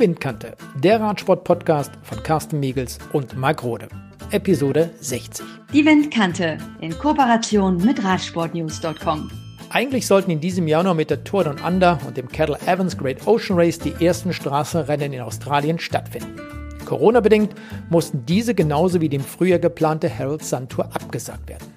Die Windkante, der Radsport-Podcast von Carsten Miegels und Marc Rode. Episode 60. Die Windkante in Kooperation mit Radsportnews.com. Eigentlich sollten in diesem Jahr noch mit der Tour Down Under und dem Kettle Evans Great Ocean Race die ersten Straßenrennen in Australien stattfinden. Corona-bedingt mussten diese genauso wie dem früher geplante Herald Sun Tour abgesagt werden.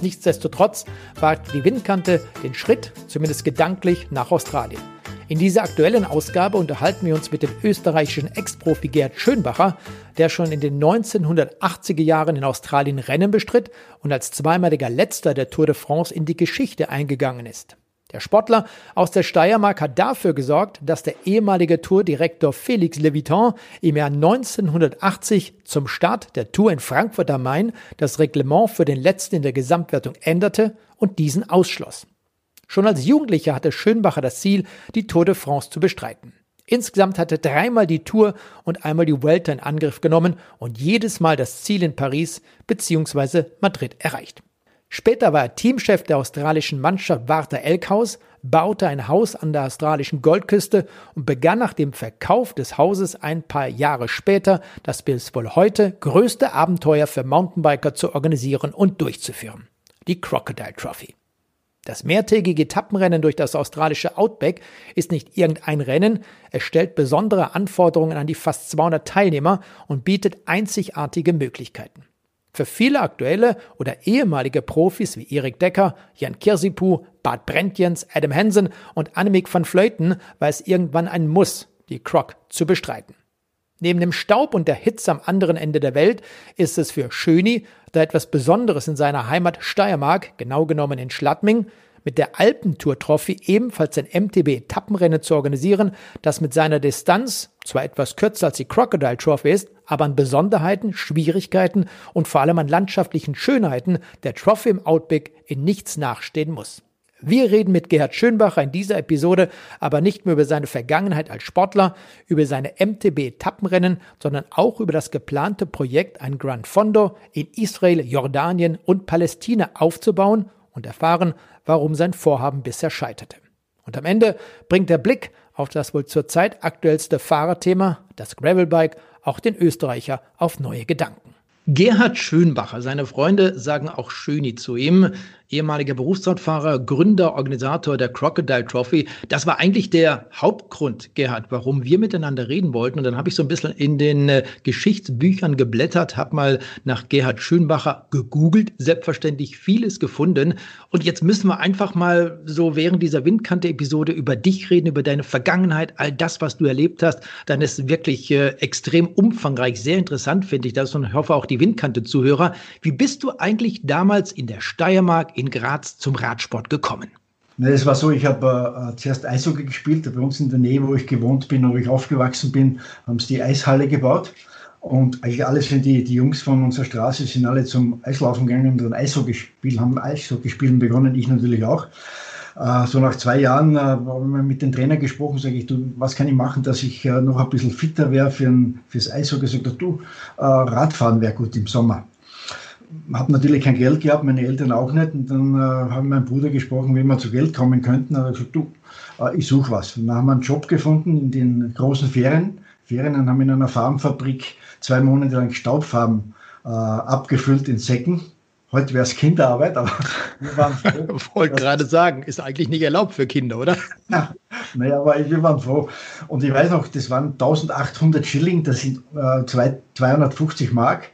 Nichtsdestotrotz wagte die Windkante den Schritt, zumindest gedanklich, nach Australien. In dieser aktuellen Ausgabe unterhalten wir uns mit dem österreichischen Ex-Profi Gerd Schönbacher, der schon in den 1980er Jahren in Australien Rennen bestritt und als zweimaliger Letzter der Tour de France in die Geschichte eingegangen ist. Der Sportler aus der Steiermark hat dafür gesorgt, dass der ehemalige Tourdirektor Felix Leviton im Jahr 1980 zum Start der Tour in Frankfurt am Main das Reglement für den letzten in der Gesamtwertung änderte und diesen ausschloss. Schon als Jugendlicher hatte Schönbacher das Ziel, die Tour de France zu bestreiten. Insgesamt hatte dreimal die Tour und einmal die Vuelta in Angriff genommen und jedes Mal das Ziel in Paris bzw. Madrid erreicht. Später war er Teamchef der australischen Mannschaft Warta Elkhaus, baute ein Haus an der australischen Goldküste und begann nach dem Verkauf des Hauses ein paar Jahre später das bis wohl heute größte Abenteuer für Mountainbiker zu organisieren und durchzuführen. Die Crocodile Trophy. Das mehrtägige Etappenrennen durch das australische Outback ist nicht irgendein Rennen, es stellt besondere Anforderungen an die fast 200 Teilnehmer und bietet einzigartige Möglichkeiten. Für viele aktuelle oder ehemalige Profis wie Erik Decker, Jan Kirsipu, Bart Brentjens, Adam Hansen und Annemiek van Vleuten war es irgendwann ein Muss, die Croc zu bestreiten. Neben dem Staub und der Hitze am anderen Ende der Welt ist es für Schöni da etwas Besonderes in seiner Heimat Steiermark, genau genommen in Schladming, mit der Alpentour Trophy ebenfalls ein MTB-Etappenrennen zu organisieren, das mit seiner Distanz zwar etwas kürzer als die Crocodile Trophy ist, aber an Besonderheiten, Schwierigkeiten und vor allem an landschaftlichen Schönheiten der Trophy im Outback in nichts nachstehen muss. Wir reden mit Gerhard Schönbacher in dieser Episode aber nicht nur über seine Vergangenheit als Sportler, über seine MTB-Etappenrennen, sondern auch über das geplante Projekt, ein Grand Fondo in Israel, Jordanien und Palästina aufzubauen und erfahren, warum sein Vorhaben bisher scheiterte. Und am Ende bringt der Blick auf das wohl zurzeit aktuellste Fahrerthema, das Gravelbike, auch den Österreicher auf neue Gedanken. Gerhard Schönbacher, seine Freunde sagen auch Schöni zu ihm ehemaliger Berufsradfahrer, Gründer, Organisator der Crocodile Trophy. Das war eigentlich der Hauptgrund, Gerhard, warum wir miteinander reden wollten. Und dann habe ich so ein bisschen in den äh, Geschichtsbüchern geblättert, habe mal nach Gerhard Schönbacher gegoogelt, selbstverständlich vieles gefunden. Und jetzt müssen wir einfach mal so während dieser Windkante-Episode über dich reden, über deine Vergangenheit, all das, was du erlebt hast. Dann ist wirklich äh, extrem umfangreich, sehr interessant, finde ich das und ich hoffe auch die Windkante-Zuhörer. Wie bist du eigentlich damals in der Steiermark in Graz zum Radsport gekommen? Es war so, ich habe äh, zuerst Eishockey gespielt. Bei uns in der Nähe, wo ich gewohnt bin, wo ich aufgewachsen bin, haben sie die Eishalle gebaut. Und eigentlich alle sind die, die Jungs von unserer Straße sind alle zum Eislaufen gegangen und dann Eishockey spielen, haben Eishockey spielen begonnen, ich natürlich auch. Äh, so nach zwei Jahren äh, haben wir mit den Trainer gesprochen, sage ich, du, was kann ich machen, dass ich äh, noch ein bisschen fitter wäre für fürs Eishockey? Sagt er, du, Radfahren wäre gut im Sommer habe natürlich kein Geld gehabt, meine Eltern auch nicht. Und dann äh, haben mein Bruder gesprochen, wie wir zu Geld kommen könnten. Und er hat gesagt, du, äh, ich suche was. Und dann haben wir einen Job gefunden in den großen Ferien. Ferien und haben in einer Farbenfabrik zwei Monate lang Staubfarben äh, abgefüllt in Säcken. Heute wäre es Kinderarbeit, aber wir waren froh. Ich wollte gerade sagen, ist eigentlich nicht erlaubt für Kinder, oder? ja, naja, aber wir waren froh. Und ich weiß noch, das waren 1800 Schilling, das sind äh, 250 Mark.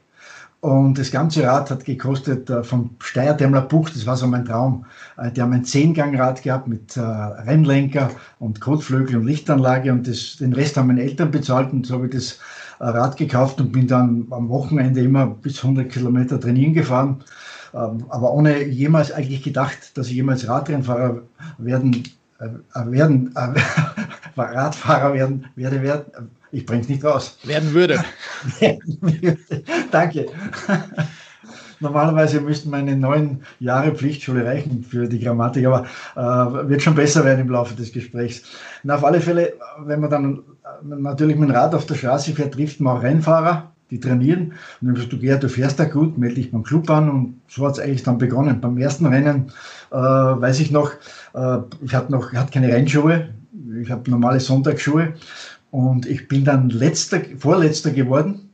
Und das ganze Rad hat gekostet äh, vom Steyr-Dämmler Buch, das war so mein Traum. Äh, die haben ein Zehngangrad gehabt mit äh, Rennlenker und Kotflügel und Lichtanlage und das, den Rest haben meine Eltern bezahlt und so habe ich das äh, Rad gekauft und bin dann am Wochenende immer bis 100 Kilometer trainieren gefahren. Ähm, aber ohne jemals eigentlich gedacht, dass ich jemals Radrennfahrer werden, äh, werden äh, Radfahrer werden, werde, werden ich bring's nicht raus. Werden würde. Danke. Normalerweise müssten meine neun Jahre Pflichtschule reichen für die Grammatik, aber äh, wird schon besser werden im Laufe des Gesprächs. Na, auf alle Fälle, wenn man dann äh, natürlich mit dem Rad auf der Straße fährt, trifft man auch Rennfahrer, die trainieren. Und dann sagst du, Gerhard, du fährst da gut, melde dich beim Club an. Und so hat es eigentlich dann begonnen. Beim ersten Rennen äh, weiß ich noch, äh, ich hatte noch, ich hatte keine Rennschuhe, ich habe normale Sonntagsschuhe Und ich bin dann letzter, vorletzter geworden.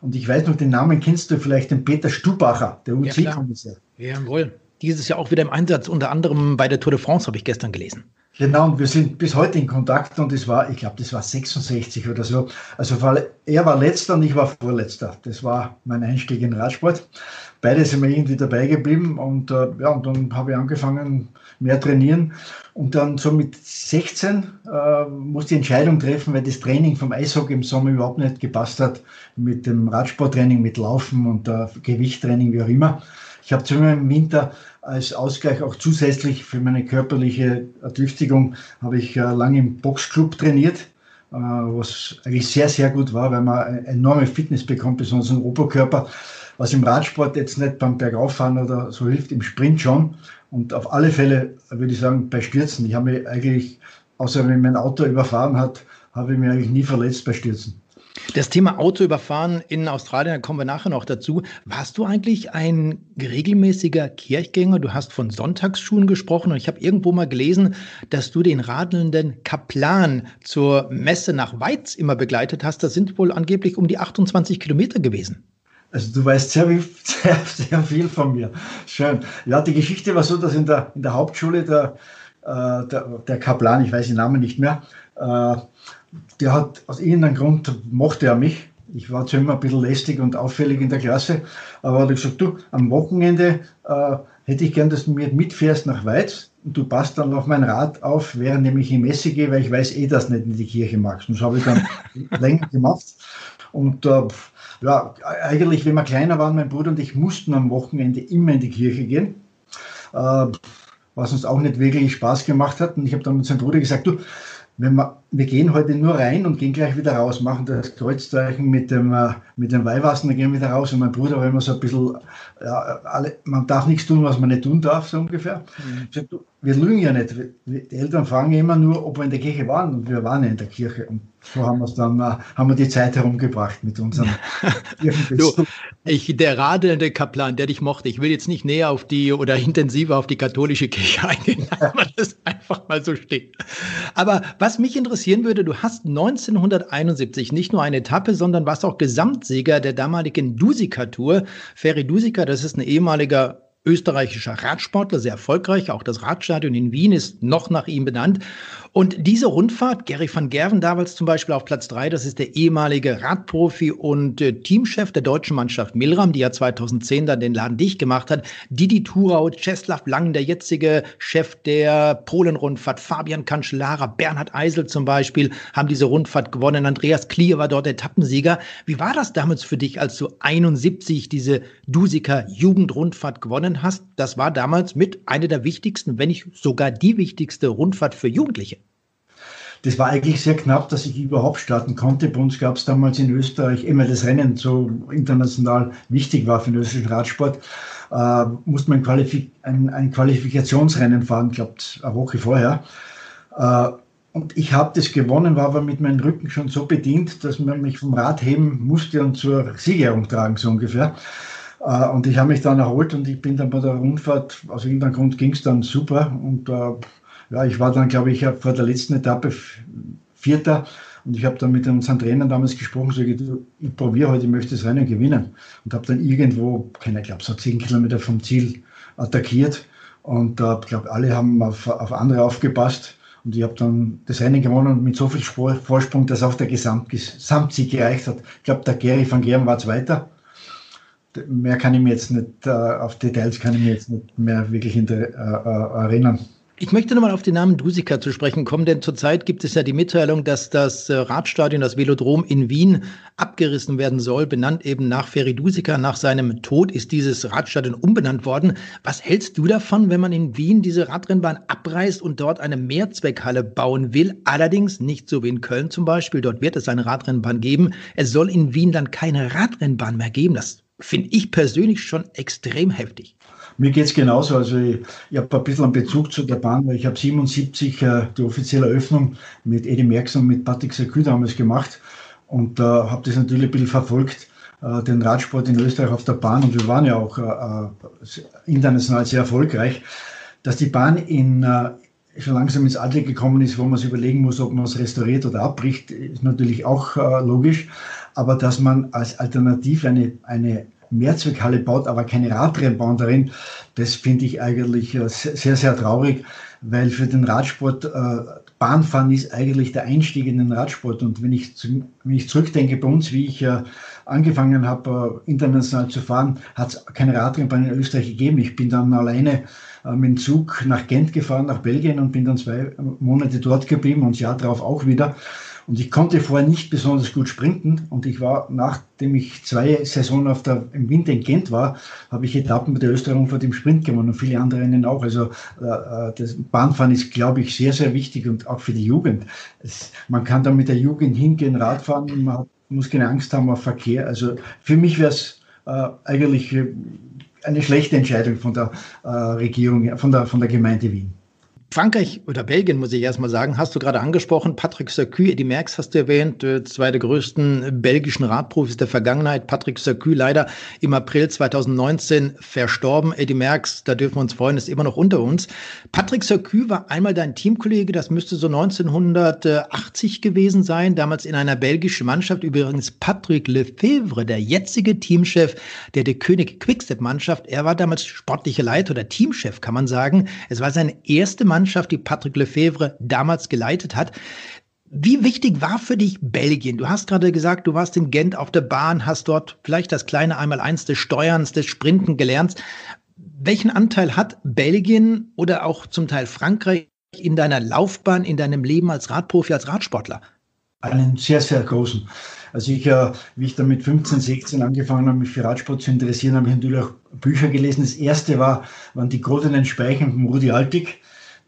Und ich weiß noch, den Namen kennst du vielleicht, den Peter Stubacher, der UC-Kommissar. Ja, Jawohl. Dieses Jahr auch wieder im Einsatz, unter anderem bei der Tour de France, habe ich gestern gelesen. Genau, und wir sind bis heute in Kontakt und es war, ich glaube, das war 66 oder so. Also er war letzter und ich war vorletzter. Das war mein Einstieg in Radsport. Beide sind mir irgendwie dabei geblieben und äh, ja, und dann habe ich angefangen, mehr trainieren. Und dann so mit 16 äh, musste ich Entscheidung treffen, weil das Training vom Eishockey im Sommer überhaupt nicht gepasst hat mit dem Radsporttraining, mit Laufen und äh, Gewichttraining, wie auch immer. Ich habe zu im Winter als Ausgleich auch zusätzlich für meine körperliche Ertüchtigung habe ich äh, lange im Boxclub trainiert, äh, was eigentlich sehr, sehr gut war, weil man eine enorme Fitness bekommt, besonders im Oberkörper, was im Radsport jetzt nicht beim Bergauffahren oder so hilft, im Sprint schon. Und auf alle Fälle würde ich sagen, bei Stürzen. Ich habe mich eigentlich, außer wenn mein Auto überfahren hat, habe ich mich eigentlich nie verletzt bei Stürzen. Das Thema Auto überfahren in Australien, da kommen wir nachher noch dazu. Warst du eigentlich ein regelmäßiger Kirchgänger? Du hast von Sonntagsschuhen gesprochen und ich habe irgendwo mal gelesen, dass du den radelnden Kaplan zur Messe nach Weiz immer begleitet hast. Das sind wohl angeblich um die 28 Kilometer gewesen. Also du weißt sehr, sehr, sehr viel von mir. Schön. Ja, die Geschichte war so, dass in der, in der Hauptschule der, äh, der, der Kaplan, ich weiß den Namen nicht mehr, äh, der hat aus irgendeinem Grund mochte er mich. Ich war zwar immer ein bisschen lästig und auffällig in der Klasse, aber er hat gesagt, du, am Wochenende äh, hätte ich gern, dass du mir mitfährst nach Weiz und du passt dann auf mein Rad auf, während ich in Messe gehe, weil ich weiß eh, dass du nicht in die Kirche magst. Und das habe ich dann länger gemacht. Und äh, ja, eigentlich, wenn wir kleiner waren, mein Bruder und ich mussten am Wochenende immer in die Kirche gehen, äh, was uns auch nicht wirklich Spaß gemacht hat. Und ich habe dann mit seinem Bruder gesagt, du, wenn wir, wir gehen heute nur rein und gehen gleich wieder raus, machen das Kreuzzeichen mit dem, äh, mit dem Weihwasser, dann gehen wir wieder raus. Und mein Bruder war immer so ein bisschen, ja, alle, man darf nichts tun, was man nicht tun darf, so ungefähr. Mhm. Ich sag, du, wir lügen ja nicht. Die Eltern fragen immer nur, ob wir in der Kirche waren. Und wir waren ja in der Kirche. Und so haben wir es dann, äh, haben wir die Zeit herumgebracht mit unserem du, ich, der radelnde Kaplan, der dich mochte, ich will jetzt nicht näher auf die oder intensiver auf die katholische Kirche eingehen, aber das einfach mal so steht. Aber was mich interessieren würde, du hast 1971 nicht nur eine Etappe, sondern warst auch Gesamtsieger der damaligen Dusika-Tour. Ferry Dusika, das ist ein ehemaliger österreichischer Radsportler, sehr erfolgreich. Auch das Radstadion in Wien ist noch nach ihm benannt. Und diese Rundfahrt, Gary van Gerven damals zum Beispiel auf Platz drei, das ist der ehemalige Radprofi und äh, Teamchef der deutschen Mannschaft Milram, die ja 2010 dann den Laden dicht gemacht hat. Didi Thurau, Czeslaw Lang, der jetzige Chef der Polen-Rundfahrt, Fabian Kanschlara, Bernhard Eisel zum Beispiel, haben diese Rundfahrt gewonnen. Andreas Klier war dort Etappensieger. Wie war das damals für dich, als du 71 diese Dusika Jugendrundfahrt gewonnen hast? Das war damals mit einer der wichtigsten, wenn nicht sogar die wichtigste Rundfahrt für Jugendliche. Das war eigentlich sehr knapp, dass ich überhaupt starten konnte. Bei uns gab es damals in Österreich, immer das Rennen so international wichtig war für den österreichischen Radsport, äh, musste man Qualifik ein, ein, Qualifikationsrennen fahren, ich glaube eine Woche vorher. Äh, und ich habe das gewonnen, war aber mit meinem Rücken schon so bedient, dass man mich vom Rad heben musste und zur Siegerehrung tragen, so ungefähr. Äh, und ich habe mich dann erholt und ich bin dann bei der Rundfahrt, aus irgendeinem Grund ging es dann super. Und äh, ja, ich war dann, glaube ich, vor der letzten Etappe Vierter und ich habe dann mit unseren Trainern damals gesprochen, so, ich, probiere heute, ich möchte das Rennen gewinnen. Und habe dann irgendwo, keine, glaube so zehn Kilometer vom Ziel attackiert. Und äh, ich glaube, alle haben auf, auf andere aufgepasst. Und ich habe dann das Rennen gewonnen mit so viel Vorsprung, dass auch der Gesamt, Gesamtsieg gereicht hat. Ich glaube, der Gary van Geren war Zweiter. Mehr kann ich mir jetzt nicht, äh, auf Details kann ich mir jetzt nicht mehr wirklich äh, äh erinnern. Ich möchte nochmal auf den Namen Dusika zu sprechen kommen, denn zurzeit gibt es ja die Mitteilung, dass das äh, Radstadion, das Velodrom in Wien abgerissen werden soll, benannt eben nach Ferry Dusika. Nach seinem Tod ist dieses Radstadion umbenannt worden. Was hältst du davon, wenn man in Wien diese Radrennbahn abreißt und dort eine Mehrzweckhalle bauen will? Allerdings nicht so wie in Köln zum Beispiel. Dort wird es eine Radrennbahn geben. Es soll in Wien dann keine Radrennbahn mehr geben. Das finde ich persönlich schon extrem heftig. Mir geht es genauso. Also ich, ich habe ein bisschen einen Bezug zu der Bahn, weil ich habe 77 äh, die offizielle Eröffnung mit Eddie Merckx und mit Patrick Sakü damals gemacht und äh, habe das natürlich ein bisschen verfolgt, äh, den Radsport in Österreich auf der Bahn und wir waren ja auch äh, äh international sehr erfolgreich. Dass die Bahn in, äh, schon langsam ins Alter gekommen ist, wo man sich überlegen muss, ob man es restauriert oder abbricht, ist natürlich auch äh, logisch. Aber dass man als Alternative eine, eine Mehrzweckhalle baut, aber keine Radrennen bauen darin, das finde ich eigentlich äh, sehr, sehr traurig, weil für den Radsport äh, Bahnfahren ist eigentlich der Einstieg in den Radsport. Und wenn ich, wenn ich zurückdenke bei uns, wie ich äh, angefangen habe, international zu fahren, hat es keine Radrennbahn in Österreich gegeben. Ich bin dann alleine mit dem Zug nach Gent gefahren, nach Belgien und bin dann zwei Monate dort geblieben und Jahr darauf auch wieder. Und ich konnte vorher nicht besonders gut sprinten. Und ich war, nachdem ich zwei Saisonen auf der, im Winter in Gent war, habe ich Etappen mit der Österreich-Rundfahrt im Sprint gewonnen und viele andere Rennen auch. Also äh, äh, das Bahnfahren ist, glaube ich, sehr, sehr wichtig und auch für die Jugend. Es, man kann da mit der Jugend hingehen, Radfahren, man muss keine Angst haben auf Verkehr. Also für mich wäre es äh, eigentlich eine schlechte Entscheidung von der äh, Regierung, von der, von der Gemeinde Wien. Frankreich oder Belgien, muss ich erstmal sagen, hast du gerade angesprochen. Patrick Sarky, Eddie Merckx hast du erwähnt, äh, zwei der größten belgischen Radprofis der Vergangenheit. Patrick Sarky leider im April 2019 verstorben. Eddie Merckx, da dürfen wir uns freuen, ist immer noch unter uns. Patrick Sarky war einmal dein Teamkollege, das müsste so 1980 gewesen sein, damals in einer belgischen Mannschaft. Übrigens Patrick Lefebvre, der jetzige Teamchef der De König Quickstep-Mannschaft. Er war damals sportlicher Leiter oder Teamchef, kann man sagen. Es war seine erste Mannschaft Mannschaft, die Patrick Lefebvre damals geleitet hat. Wie wichtig war für dich Belgien? Du hast gerade gesagt, du warst in Gent auf der Bahn, hast dort vielleicht das kleine Einmaleins des Steuerns, des Sprinten gelernt. Welchen Anteil hat Belgien oder auch zum Teil Frankreich in deiner Laufbahn, in deinem Leben als Radprofi, als Radsportler? Einen sehr, sehr großen. Also ich, äh, wie ich dann mit 15, 16 angefangen habe, mich für Radsport zu interessieren, habe ich natürlich auch Bücher gelesen. Das erste war, waren die goldenen Speichen von Rudi Altig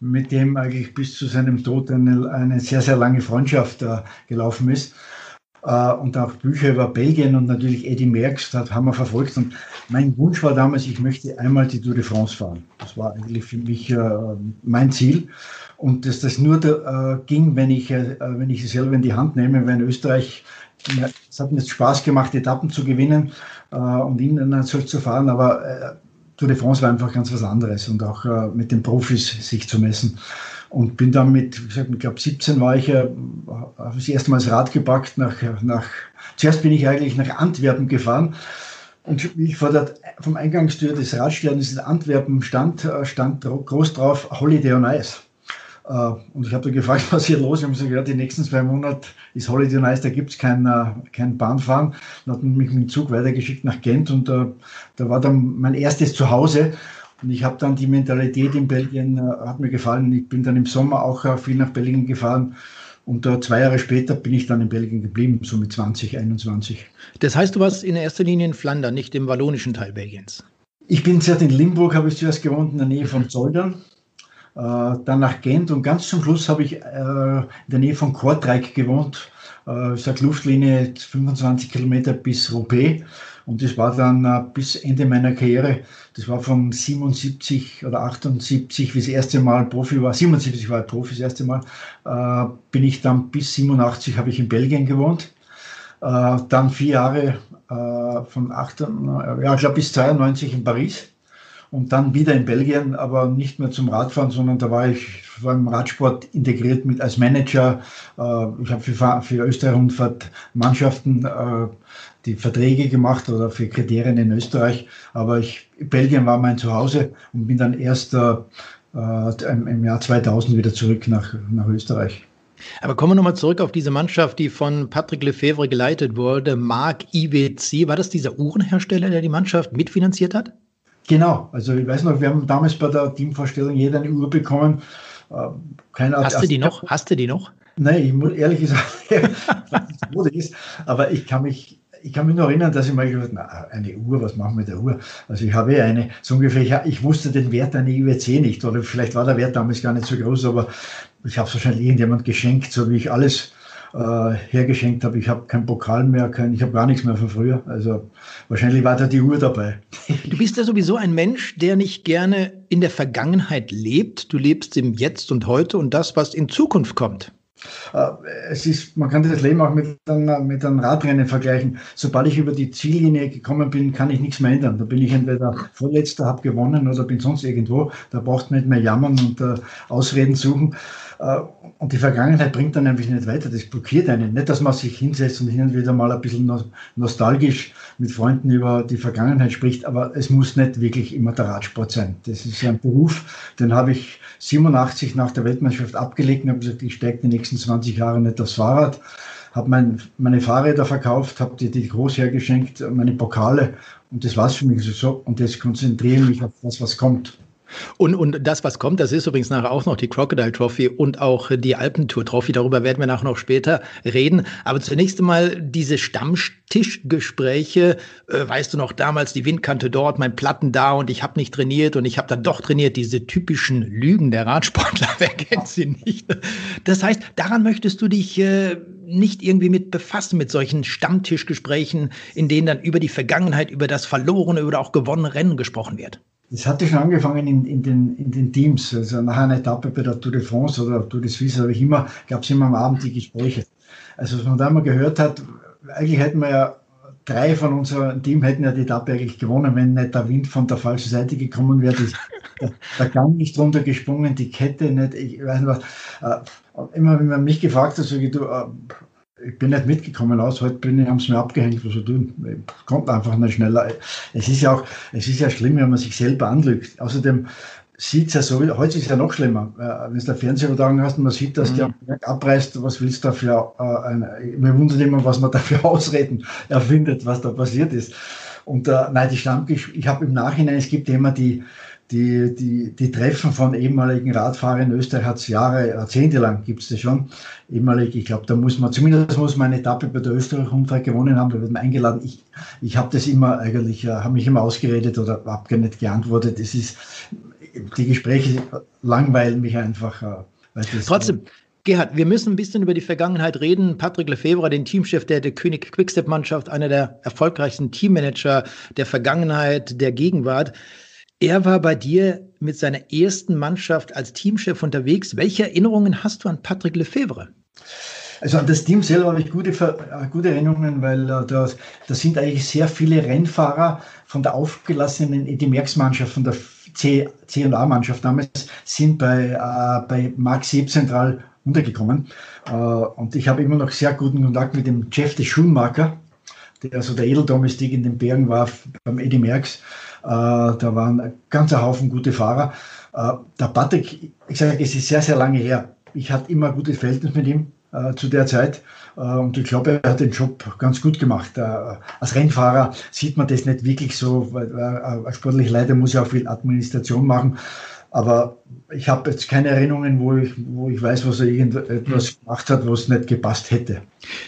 mit dem eigentlich bis zu seinem Tod eine, eine sehr, sehr lange Freundschaft äh, gelaufen ist. Äh, und auch Bücher über Belgien und natürlich Eddie Merckx, das haben wir verfolgt. Und mein Wunsch war damals, ich möchte einmal die Tour de France fahren. Das war eigentlich für mich äh, mein Ziel. Und dass das nur da, äh, ging, wenn ich, äh, wenn ich sie selber in die Hand nehme, wenn Österreich es hat mir jetzt Spaß gemacht, Etappen zu gewinnen äh, und international zu fahren, aber äh, Tour de France war einfach ganz was anderes und auch äh, mit den Profis sich zu messen. Und bin dann mit, ich glaube 17 war ich, äh, habe das erste Mal das Rad gepackt nach, nach, zuerst bin ich eigentlich nach Antwerpen gefahren. Und wie ich vor der, vom Eingangstür des Radsterns in Antwerpen stand, äh, stand groß drauf Holiday on Ice. Äh, und ich habe da gefragt, was hier los ist. Ich habe gesagt, die nächsten zwei Monate ist Holiday Nice, da gibt es kein, äh, kein Bahnfahren. Dann hat man mich mit dem Zug weitergeschickt nach Gent und uh, da war dann mein erstes Zuhause. Und ich habe dann die Mentalität in Belgien, hat mir gefallen. Ich bin dann im Sommer auch viel nach Belgien gefahren. Und zwei Jahre später bin ich dann in Belgien geblieben, so mit 20, 21. Das heißt, du warst in erster Linie in Flandern, nicht im wallonischen Teil Belgiens? Ich bin zuerst in Limburg, habe ich zuerst gewohnt, in der Nähe von Zoldern. Äh, dann nach Gent und ganz zum Schluss habe ich äh, in der Nähe von Kortrijk gewohnt. Äh, ich sage Luftlinie 25 Kilometer bis Roubaix. Und das war dann bis Ende meiner Karriere. Das war von 77 oder 78, wie das erste Mal Profi war. 77 war Profi das erste Mal. bin ich dann bis 87 habe ich in Belgien gewohnt. dann vier Jahre von 8, ja, ich glaube bis 92 in Paris und dann wieder in Belgien, aber nicht mehr zum Radfahren, sondern da war ich war im Radsport integriert mit als Manager. Äh, ich habe für, für Österreich-Rundfahrt Mannschaften äh, die Verträge gemacht oder für Kriterien in Österreich. Aber ich, Belgien war mein Zuhause und bin dann erst äh, im Jahr 2000 wieder zurück nach, nach Österreich. Aber kommen wir nochmal zurück auf diese Mannschaft, die von Patrick Lefebvre geleitet wurde, Mark IWC. War das dieser Uhrenhersteller, der die Mannschaft mitfinanziert hat? Genau, also ich weiß noch, wir haben damals bei der Teamvorstellung jeder eine Uhr bekommen. Äh, keine Hast du die noch? Hast du die noch? Nein, ich muss ehrlich gesagt, wo die ist, aber ich kann mich, ich kann mich noch erinnern, dass ich mal gesagt habe, eine Uhr, was machen wir mit der Uhr? Also ich habe ja eine, so ungefähr, ich, ich wusste den Wert einer IWC nicht, oder vielleicht war der Wert damals gar nicht so groß, aber ich habe es wahrscheinlich irgendjemand geschenkt, so wie ich alles äh, hergeschenkt habe. Ich habe kein Pokal mehr, kein, ich habe gar nichts mehr von früher. Also wahrscheinlich war da die Uhr dabei. Du bist ja sowieso ein Mensch, der nicht gerne in der Vergangenheit lebt. Du lebst im Jetzt und Heute und das, was in Zukunft kommt. Äh, es ist, man kann das Leben auch mit einem, mit einem Radrennen vergleichen. Sobald ich über die Ziellinie gekommen bin, kann ich nichts mehr ändern. Da bin ich entweder Vorletzter, habe gewonnen oder bin sonst irgendwo. Da braucht man nicht mehr jammern und uh, Ausreden suchen. Uh, und die Vergangenheit bringt dann einfach nicht weiter. Das blockiert einen. Nicht, dass man sich hinsetzt und hin und wieder mal ein bisschen nostalgisch mit Freunden über die Vergangenheit spricht, aber es muss nicht wirklich immer der Radsport sein. Das ist ein Beruf, den habe ich 87 nach der Weltmeisterschaft abgelegt und habe gesagt, ich steige die nächsten 20 Jahre nicht aufs Fahrrad. Habe mein, meine Fahrräder verkauft, habe die, die groß hergeschenkt, meine Pokale und das war es für mich so. Und jetzt konzentriere ich mich auf das, was kommt. Und, und das, was kommt, das ist übrigens nachher auch noch die Crocodile Trophy und auch die Alpentour Trophy. Darüber werden wir nachher noch später reden. Aber zunächst einmal diese Stammtischgespräche. Äh, weißt du noch, damals die Windkante dort, mein Platten da und ich habe nicht trainiert und ich habe dann doch trainiert. Diese typischen Lügen der Radsportler, wer kennt sie nicht? Das heißt, daran möchtest du dich äh, nicht irgendwie mit befassen, mit solchen Stammtischgesprächen, in denen dann über die Vergangenheit, über das verlorene oder auch gewonnene Rennen gesprochen wird. Das hatte schon angefangen in, in, den, in den Teams. Also nach einer Etappe bei der Tour de France oder Tour de Suisse habe ich immer, gab es immer am Abend die Gespräche. Also was man da mal gehört hat, eigentlich hätten wir ja drei von unserem Team hätten ja die Etappe eigentlich gewonnen, wenn nicht der Wind von der falschen Seite gekommen wäre. Der, Gang nicht runtergesprungen, die Kette nicht, ich weiß nicht was. Äh, immer wenn man mich gefragt hat, sage ich, du, äh, ich bin nicht mitgekommen aus, heute bin ich, haben sie mir abgehängt, was sie tun. Ich konnte einfach nicht schneller. Es ist ja auch, es ist ja schlimm, wenn man sich selber anlügt. Außerdem sieht es ja so, heute ist es ja noch schlimmer. Äh, wenn du der Fernsehübertragung hast und man sieht, dass mhm. der abreißt, was willst du dafür, äh, eine, mir wundert immer, was man dafür Ausreden erfindet, was da passiert ist. Und äh, nein, die Stammgesch ich habe im Nachhinein, es gibt immer die, die, die, die Treffen von ehemaligen Radfahrern in Österreich hat es Jahre, Jahrzehnte lang gibt es das schon. Ehemalig, ich glaube, da muss man, zumindest muss man eine Etappe bei der Österreich-Rundfahrt gewonnen haben, da wird man eingeladen. Ich, ich habe das immer eigentlich, äh, habe mich immer ausgeredet oder habe gar nicht geantwortet. Es ist, die Gespräche langweilen mich einfach. Äh, Trotzdem, Gerhard, wir müssen ein bisschen über die Vergangenheit reden. Patrick Lefebvre, den Teamchef der, der König Quickstep-Mannschaft, einer der erfolgreichsten Teammanager der Vergangenheit, der Gegenwart. Er war bei dir mit seiner ersten Mannschaft als Teamchef unterwegs. Welche Erinnerungen hast du an Patrick Lefebvre? Also an das Team selber habe ich gute, äh, gute Erinnerungen, weil äh, da, da sind eigentlich sehr viele Rennfahrer von der aufgelassenen Eddie Merckx Mannschaft, von der C&A Mannschaft damals, sind bei, äh, bei Mark Sieb untergekommen. Äh, und ich habe immer noch sehr guten Kontakt mit dem Jeff de Schumacher, der also der Edeldomestik in den Bergen war beim Eddie Merckx. Äh, da waren ein ganzer Haufen gute Fahrer. Äh, der Patrick, ich sage, es ist sehr, sehr lange her. Ich hatte immer ein gutes Verhältnis mit ihm äh, zu der Zeit. Und ich glaube, er hat den Job ganz gut gemacht. Als Rennfahrer sieht man das nicht wirklich so, weil als sportlicher Leiter muss ja auch viel Administration machen. Aber ich habe jetzt keine Erinnerungen, wo ich, wo ich weiß, was er irgendetwas hm. gemacht hat, was nicht gepasst hätte.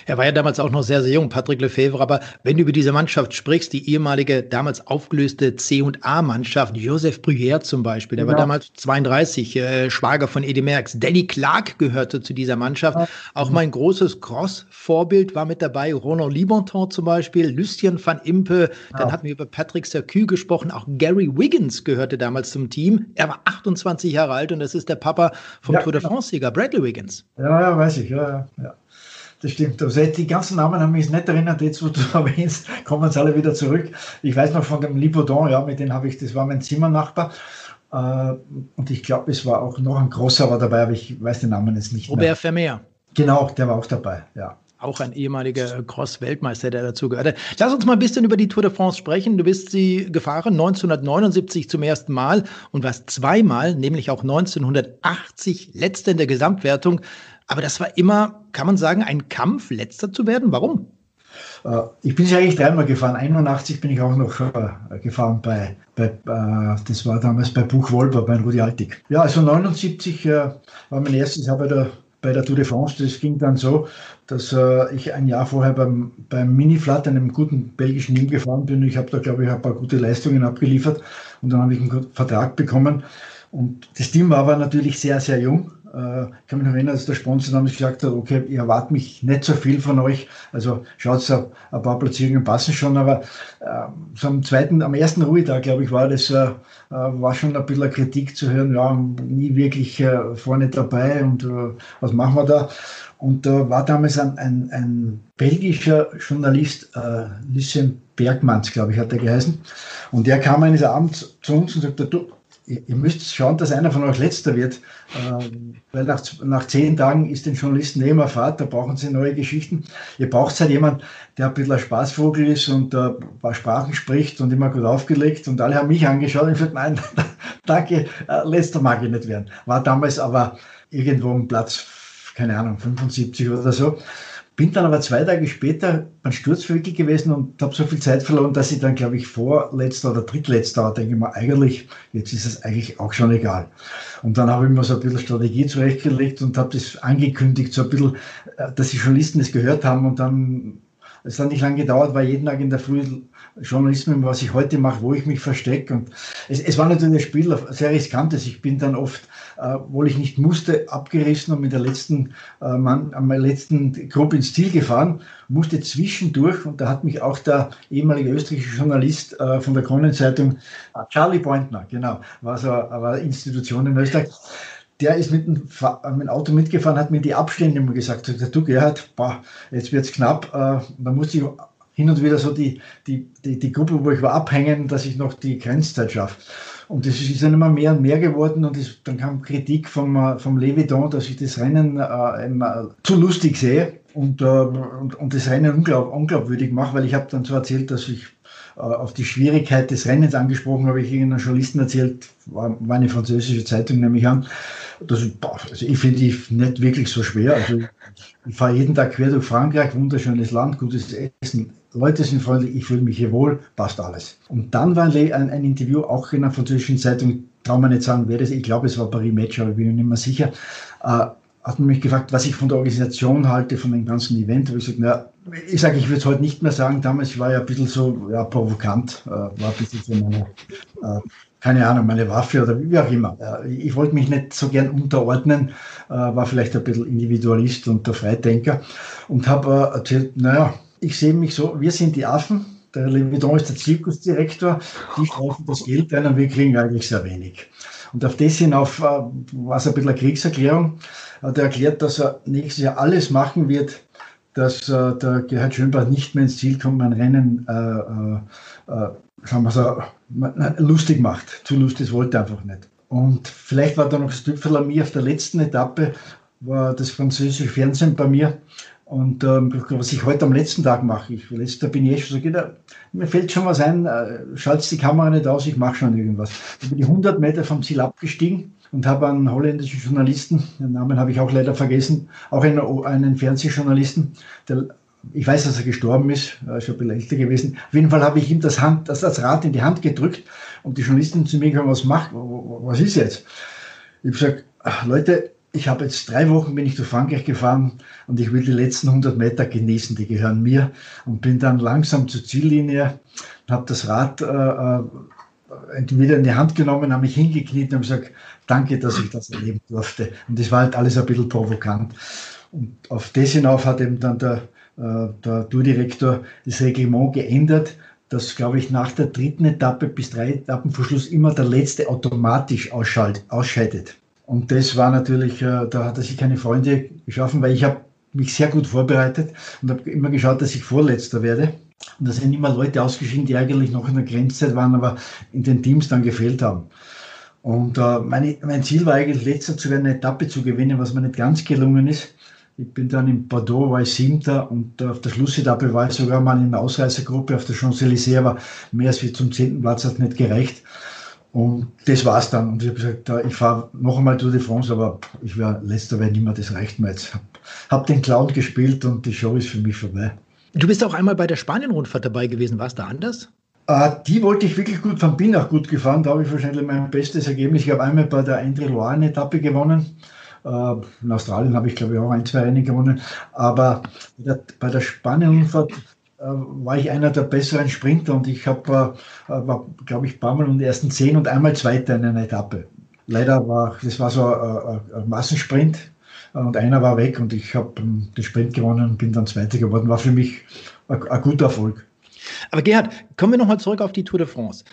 Er war ja damals auch noch sehr, sehr jung, Patrick Lefebvre. Aber wenn du über diese Mannschaft sprichst, die ehemalige, damals aufgelöste C&A-Mannschaft, Joseph Bruyère zum Beispiel, der ja. war damals 32, äh, Schwager von Eddie Merckx. Danny Clark gehörte zu dieser Mannschaft. Ja. Auch mein großes Cross-Vorbild war mit dabei, Ronan Libanton zum Beispiel, Lucien van Impe. Dann ja. hatten wir über Patrick Sercu gesprochen. Auch Gary Wiggins gehörte damals zum Team. Er war 28 Jahre alt und das ist der Papa vom ja, Tour de France-Sieger, Bradley Wiggins. Ja, ja, weiß ich, ja, ja. Das stimmt. Also die ganzen Namen haben mich nicht erinnert, jetzt wo du erwähnst, kommen sie alle wieder zurück. Ich weiß noch von dem Libodon, ja, mit dem habe ich, das war mein Zimmernachbar. Äh, und ich glaube, es war auch noch ein großer war dabei, aber ich weiß den Namen jetzt nicht Robert mehr. Robert Vermeer. Genau, der war auch dabei, ja auch ein ehemaliger Cross-Weltmeister, der dazu gehörte. Lass uns mal ein bisschen über die Tour de France sprechen. Du bist sie gefahren 1979 zum ersten Mal und warst zweimal, nämlich auch 1980 letzter in der Gesamtwertung. Aber das war immer, kann man sagen, ein Kampf, letzter zu werden. Warum? Äh, ich bin sie eigentlich dreimal gefahren. 81 bin ich auch noch äh, gefahren bei, bei äh, das war damals bei Buch Wolper, bei Rudi Altig. Ja, also 79 war mein erstes Jahr bei der bei der Tour de France. Das ging dann so, dass äh, ich ein Jahr vorher beim, beim Mini-Flat, einem guten belgischen Team gefahren bin. Ich habe da, glaube ich, ein paar gute Leistungen abgeliefert und dann habe ich einen Vertrag bekommen. Und das Team war aber natürlich sehr, sehr jung. Äh, Äh, ich kann mich noch erinnern, dass der Sponsor damals gesagt hat, okay, ich erwarte mich nicht so viel von euch. Also schaut, ein paar Platzierungen passen schon, aber äh, so am zweiten, am ersten Ruhetag, glaube ich, war das, äh, war schon ein bisschen Kritik zu hören, ja, nie wirklich äh, vorne dabei und äh, was machen wir da? Und da war damals ein, ein, ein belgischer Journalist, äh, Lucien Bergmanns, glaube ich, hat er geheißen. Und der kam eines Abends zu uns und sagte, du, ihr müsst schauen, dass einer von euch letzter wird, ähm, weil nach, nach zehn Tagen ist den Journalisten eh immer Fahrt, da brauchen sie neue Geschichten. Ihr braucht halt jemanden, der ein bisschen ein Spaßvogel ist und äh, ein paar Sprachen spricht und immer gut aufgelegt und alle haben mich angeschaut und ich gesagt, nein, danke, äh, letzter mag ich nicht werden. War damals aber irgendwo um Platz, keine Ahnung, 75 oder so. Bin dann aber zwei Tage später ein Sturzvögel gewesen und habe so viel Zeit verloren, dass ich dann, glaube ich, vorletzter oder drittletzter war. Denke ich mir, eigentlich, jetzt ist es eigentlich auch schon egal. Und dann habe ich mir so ein bisschen Strategie zurechtgelegt und habe das angekündigt, so ein bisschen, äh, dass die Journalisten das gehört haben und dann es hat nicht lange gedauert, weil jeden Tag in der Früh Journalismus, was ich heute mache, wo ich mich verstecke. Und es, es war natürlich ein Spiel sehr riskantes. Ich bin dann oft, äh, obwohl ich nicht musste, abgerissen und mit der letzten, äh, Mann, am letzten Gruppe ins Ziel gefahren, musste zwischendurch, und da hat mich auch der ehemalige österreichische Journalist äh, von der Kronenzeitung, Charlie Pointner, genau, war so eine Institution in Österreich, der ist mit dem, mit dem, Auto mitgefahren, hat mir die Abstände immer gesagt. Sagt, du Gerhard, boah, jetzt wird's knapp. Äh, da musste ich hin und wieder so die, die, die, die Gruppe, wo ich war, abhängen, dass ich noch die Grenzzeit schaffe. Und das ist dann immer mehr und mehr geworden und das, dann kam Kritik vom, äh, vom Leviton, dass ich das Rennen äh, immer zu lustig sehe und, äh, und, und das Rennen unglaub, unglaubwürdig mache, weil ich habe dann so erzählt, dass ich äh, auf die Schwierigkeit des Rennens angesprochen, habe ich irgendeinem Journalisten erzählt, war, war eine französische Zeitung, nehme ich an. Das, boah, also ich finde die nicht wirklich so schwer. Also ich fahre jeden Tag quer durch Frankreich, wunderschönes Land, gutes Essen, Leute sind freundlich, ich fühle mich hier wohl, passt alles. Und dann war ein, ein Interview auch in einer französischen Zeitung, traue mir nicht sagen, wer das, ich glaube es war Paris Match, aber ich bin mir nicht mehr sicher, äh, hat man mich gefragt, was ich von der Organisation halte, von dem ganzen Event. ich gesagt, na, ich sage, ich würde es heute nicht mehr sagen. Damals war ich ein bisschen so ja, provokant, äh, war ein bisschen so meine, äh, keine Ahnung, meine Waffe oder wie auch immer. Äh, ich wollte mich nicht so gern unterordnen, äh, war vielleicht ein bisschen Individualist und der Freidenker und habe äh, erzählt, naja, ich sehe mich so, wir sind die Affen, der Leviton ist der Zirkusdirektor, die streifen das Geld ein und wir kriegen eigentlich sehr wenig. Und auf das hinauf war es ein bisschen eine Kriegserklärung hat er erklärt, dass er nächstes Jahr alles machen wird, dass äh, der Gerhard Schönbach nicht mehr ins Ziel kommt, ein Rennen, äh, äh, äh sagen wir so, lustig macht. Zu lustig wollte er einfach nicht. Und vielleicht war da noch das Tüpfel an mir auf der letzten Etappe, war das französische Fernsehen bei mir. Und ähm, was ich heute am letzten Tag mache, ich, letzter bin ich schon so, geht, mir fällt schon was ein, äh, schaltet die Kamera nicht aus, ich mache schon irgendwas. Ich bin die 100 Meter vom Ziel abgestiegen und habe einen holländischen Journalisten, den Namen habe ich auch leider vergessen, auch einen, einen Fernsehjournalisten, der, ich weiß, dass er gestorben ist, er ist schon ein bisschen älter gewesen. Auf jeden Fall habe ich ihm das, Hand, das, das Rad in die Hand gedrückt und die Journalistin zu mir gesagt, was macht, was ist jetzt? Ich habe gesagt, Leute, ich habe jetzt drei Wochen bin ich durch Frankreich gefahren und ich will die letzten 100 Meter genießen, die gehören mir und bin dann langsam zur Ziellinie, habe das Rad äh, äh wieder in die Hand genommen, habe mich hingekniet und habe gesagt, danke, dass ich das erleben durfte. Und das war halt alles ein bisschen provokant. Und auf das hinauf hat eben dann der, äh, der Tourdirektor das Reglement geändert, dass, glaube ich, nach der dritten Etappe bis drei Etappen vor Schluss immer der Letzte automatisch ausscheidet. Und das war natürlich, äh, da hat er sich keine Freunde geschaffen, weil ich habe mich sehr gut vorbereitet und habe immer geschaut, dass ich Vorletzter werde. Und da sind immer Leute ausgeschieden, die eigentlich noch in der Grenzzeit waren, aber in den Teams dann gefehlt haben. Und äh, meine, mein Ziel war eigentlich letzter zu werden, eine Etappe zu gewinnen, was mir nicht ganz gelungen ist. Ich bin dann in Bordeaux, war ich Siebter und auf der Schlussetappe war ich sogar mal in der Ausreißergruppe auf der Champs-Élysées, aber mehr als wie zum zehnten Platz hat nicht gereicht. Und das war's dann. Und ich habe gesagt, ich fahre noch einmal Tour de France, aber ich wäre letzter, weil nicht mehr, das reicht mir jetzt. Hab den Clown gespielt und die Show ist für mich vorbei. Du bist auch einmal bei der Spanien-Rundfahrt dabei gewesen. War es da anders? Äh, die wollte ich wirklich gut fahren, bin auch gut gefahren. Da habe ich wahrscheinlich mein bestes Ergebnis. Ich habe einmal bei der Indre Loire Etappe gewonnen. Äh, in Australien habe ich, glaube ich, auch ein, zwei Rennen gewonnen. Aber bei der Spanien-Rundfahrt war ich einer der besseren Sprinter und ich habe, war, glaube ich, ein paar Mal in den ersten zehn und einmal Zweiter in einer Etappe. leider war, das war so ein, ein Massensprint und einer war weg und ich habe den Sprint gewonnen und bin dann Zweiter geworden. War für mich ein, ein guter Erfolg. Aber Gerhard, kommen wir nochmal zurück auf die Tour de France.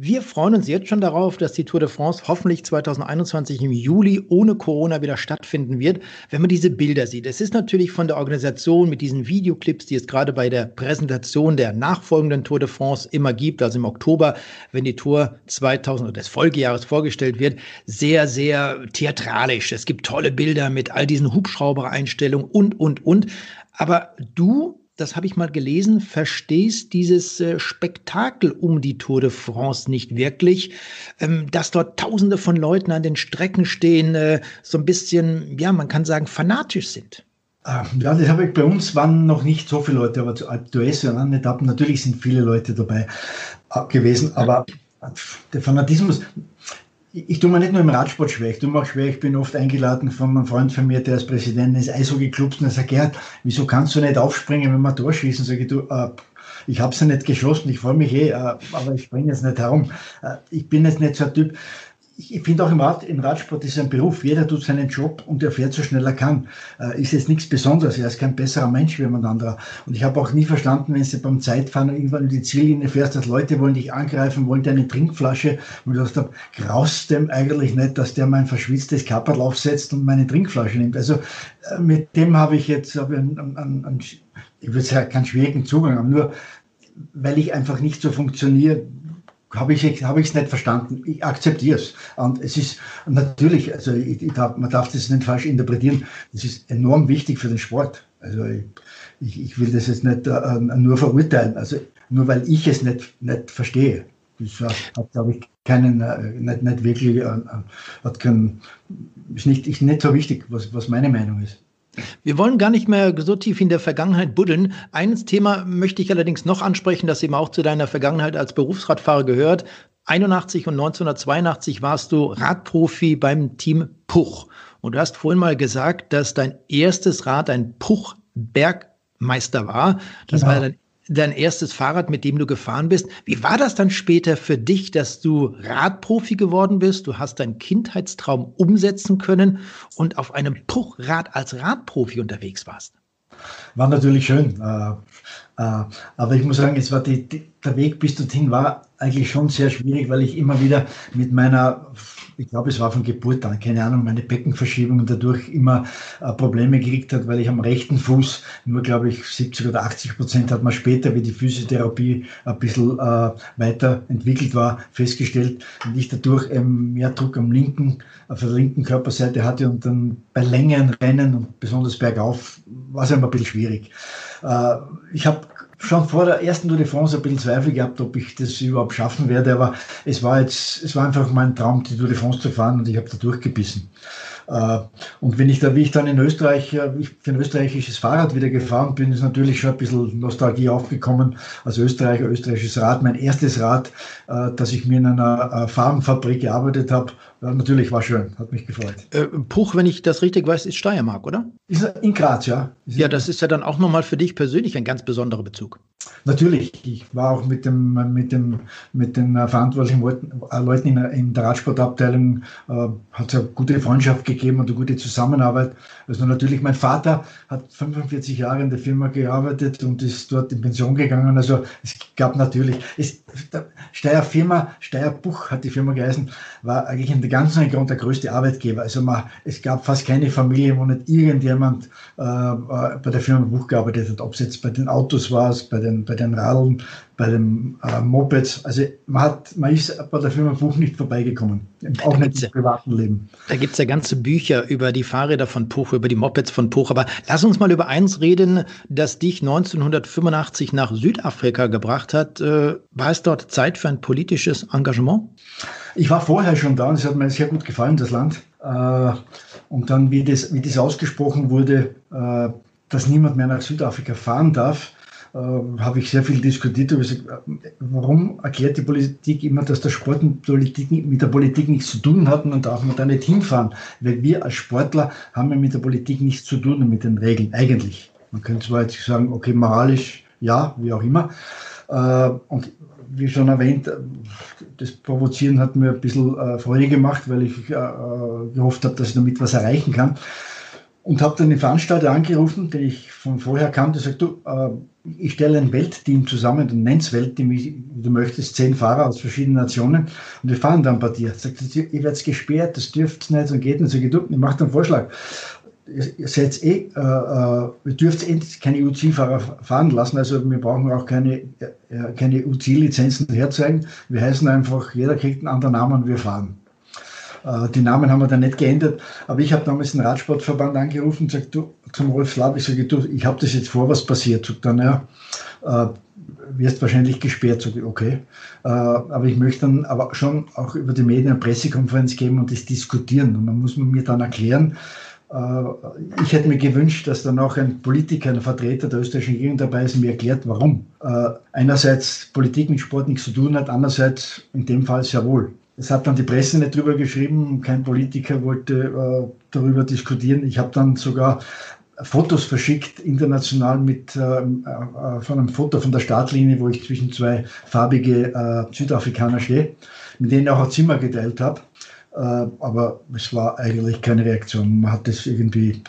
Wir freuen uns jetzt schon darauf, dass die Tour de France hoffentlich 2021 im Juli ohne Corona wieder stattfinden wird, wenn man diese Bilder sieht. Es ist natürlich von der Organisation mit diesen Videoclips, die es gerade bei der Präsentation der nachfolgenden Tour de France immer gibt, also im Oktober, wenn die Tour 2000 oder des Folgejahres vorgestellt wird, sehr, sehr theatralisch. Es gibt tolle Bilder mit all diesen Hubschraubereinstellungen und, und, und. Aber du das habe ich mal gelesen, verstehst dieses äh, Spektakel um die Tour de France nicht wirklich, ähm, dass dort Tausende von Leuten an den Strecken stehen, äh, so ein bisschen, ja, man kann sagen, fanatisch sind. Ah, ja, das habe ich bei uns waren noch nicht so viele Leute, aber zu Alp d'Huez und anderen Etappen natürlich sind viele Leute dabei äh, gewesen, aber der Fanatismus, ich tue mir nicht nur im Radsport schwer, ich tue mir auch schwer, ich bin oft eingeladen von einem Freund von mir, der ist Präsident des Eishockey-Clubs und er sagt, Gerd, wieso kannst du nicht aufspringen, wenn wir Tor schießen? Sag ich, du, äh, ich habe sie nicht geschossen, ich freue mich eh, äh, aber ich springe jetzt nicht herum. Äh, ich bin jetzt nicht so ein Typ ich finde auch im, Rad, im Radsport ist ein Beruf. Jeder tut seinen Job und er fährt so schnell er kann. Äh, ist jetzt nichts Besonderes. Er ist kein besserer Mensch wie jemand anderer. Und ich habe auch nie verstanden, wenn du beim Zeitfahren irgendwann in die Ziellinie fährst, dass Leute wollen dich angreifen, wollen deine Trinkflasche. Und du hast graust dem eigentlich nicht, dass der mein verschwitztes Kapperl aufsetzt und meine Trinkflasche nimmt. Also äh, mit dem habe ich jetzt hab ich einen, einen, einen, ich würde sagen, keinen schwierigen Zugang, aber nur weil ich einfach nicht so funktioniere, habe ich es hab nicht verstanden. Ich akzeptiere es. Und es ist natürlich, also ich, ich darf, man darf das nicht falsch interpretieren, das ist enorm wichtig für den Sport. Also ich, ich will das jetzt nicht äh, nur verurteilen, also nur weil ich es nicht, nicht verstehe. Das hat, glaube ich, keinen, äh, nicht, nicht wirklich, äh, hat kein, ist nicht, ist nicht so wichtig, was, was meine Meinung ist. Wir wollen gar nicht mehr so tief in der Vergangenheit buddeln. Eines Thema möchte ich allerdings noch ansprechen, das eben auch zu deiner Vergangenheit als Berufsradfahrer gehört. 81 und 1982 warst du Radprofi beim Team Puch. Und du hast vorhin mal gesagt, dass dein erstes Rad ein Puch Bergmeister war. Das genau. war dein dein erstes Fahrrad, mit dem du gefahren bist. Wie war das dann später für dich, dass du Radprofi geworden bist? Du hast deinen Kindheitstraum umsetzen können und auf einem Puchrad als Radprofi unterwegs warst. War natürlich schön. Äh, äh, aber ich muss sagen, es war die, die, der Weg bis dorthin war eigentlich schon sehr schwierig, weil ich immer wieder mit meiner ich glaube, es war von Geburt an, keine Ahnung, meine Beckenverschiebung und dadurch immer äh, Probleme gekriegt hat, weil ich am rechten Fuß nur, glaube ich, 70 oder 80 Prozent hat man später, wie die Physiotherapie ein bisschen äh, weiterentwickelt war, festgestellt und ich dadurch ähm, mehr Druck am linken, auf der linken Körperseite hatte und dann bei längeren Rennen und besonders bergauf war es immer ein bisschen schwierig. Äh, ich habe schon vor der ersten Tour de France ein bisschen Zweifel gehabt, ob ich das überhaupt schaffen werde, aber es war jetzt, es war einfach mein Traum, die Tour de France zu fahren und ich habe da durchgebissen. Äh, und wenn ich da, wie ich dann in Österreich äh, für ein österreichisches Fahrrad wieder gefahren bin, ist natürlich schon ein bisschen Nostalgie aufgekommen. Als Österreicher, österreichisches Rad, mein erstes Rad, äh, dass ich mir in einer Farbenfabrik gearbeitet habe, ja, natürlich war schön, hat mich gefreut. Puch, wenn ich das richtig weiß, ist Steiermark, oder? Ist in Graz, ja. Ist ja, das ist ja dann auch nochmal für dich persönlich ein ganz besonderer Bezug. Natürlich, ich war auch mit, dem, mit, dem, mit den verantwortlichen Leuten in, in der Radsportabteilung, äh, hat es eine gute Freundschaft gegeben und eine gute Zusammenarbeit. Also natürlich, mein Vater hat 45 Jahre in der Firma gearbeitet und ist dort in Pension gegangen. Also es gab natürlich, es, Steyr hat die Firma geheißen, war eigentlich in der ganzen Grund der größte Arbeitgeber. Also man, es gab fast keine Familie, wo nicht irgendjemand äh, äh bei der Firma Buch gearbeitet hat. Ob es jetzt bei den Autos war, bei den, bei den Radeln, bei den äh, Mopeds. Also man, hat, man ist bei der Firma Puch nicht vorbeigekommen, auch da nicht im privaten Leben. Da gibt es ja ganze Bücher über die Fahrräder von Puch, über die Mopeds von Puch. Aber lass uns mal über eins reden, das dich 1985 nach Südafrika gebracht hat. Äh, war es dort Zeit für ein politisches Engagement? Ich war vorher schon da und es hat mir sehr gut gefallen, das Land. Äh, und dann, wie das, wie das ausgesprochen wurde, äh, dass niemand mehr nach Südafrika fahren darf, äh, habe ich sehr viel diskutiert. Warum erklärt die Politik immer, dass der Sport mit, Politik, mit der Politik nichts zu tun hat und darf man da nicht hinfahren? Weil wir als Sportler haben ja mit der Politik nichts zu tun und mit den Regeln, eigentlich. Man könnte zwar jetzt sagen, okay, moralisch ja, wie auch immer. Äh, und wie schon erwähnt, das Provozieren hat mir ein bisschen äh, Freude gemacht, weil ich äh, gehofft habe, dass ich damit was erreichen kann. Und habe dann den Veranstalter angerufen, den ich von vorher kannte, sagt, du, äh, ich stelle ein Weltteam zusammen, du nennst Weltteam, wie du möchtest, zehn Fahrer aus verschiedenen Nationen und wir fahren dann bei dir. Sagt, ihr werdet gesperrt, das dürft nicht und geht nicht so geduldet. Ich mache einen Vorschlag ihr seid eh, äh, äh, ihr dürft eh keine UC-Fahrer fahren lassen, also wir brauchen auch keine, äh, keine UC-Lizenzen herzeigen. Wir heißen einfach, jeder kriegt einen anderen Namen und wir fahren. Äh, die Namen haben wir dann nicht geändert, aber ich habe damals den Radsportverband angerufen und gesagt, du, zum Rolf Slab, ich sage, du, ich habe das jetzt vor, was passiert. Sagt dann, ja, äh, wirst wahrscheinlich gesperrt. Sag ich, okay. Äh, aber ich möchte dann aber schon auch über die Medien eine Pressekonferenz geben und das diskutieren. Und dann muss man mir dann erklären, ich hätte mir gewünscht, dass dann auch ein Politiker, ein Vertreter der österreichischen Regierung dabei ist und mir erklärt, warum. Einerseits Politik mit Sport nichts zu tun hat, andererseits in dem Fall sehr wohl. Es hat dann die Presse nicht drüber geschrieben, kein Politiker wollte äh, darüber diskutieren. Ich habe dann sogar Fotos verschickt, international mit äh, äh, von einem Foto von der Startlinie, wo ich zwischen zwei farbige äh, Südafrikaner stehe, mit denen ich auch ein Zimmer geteilt habe. Äh, aber es war eigentlich keine Reaktion. Man hat das irgendwie,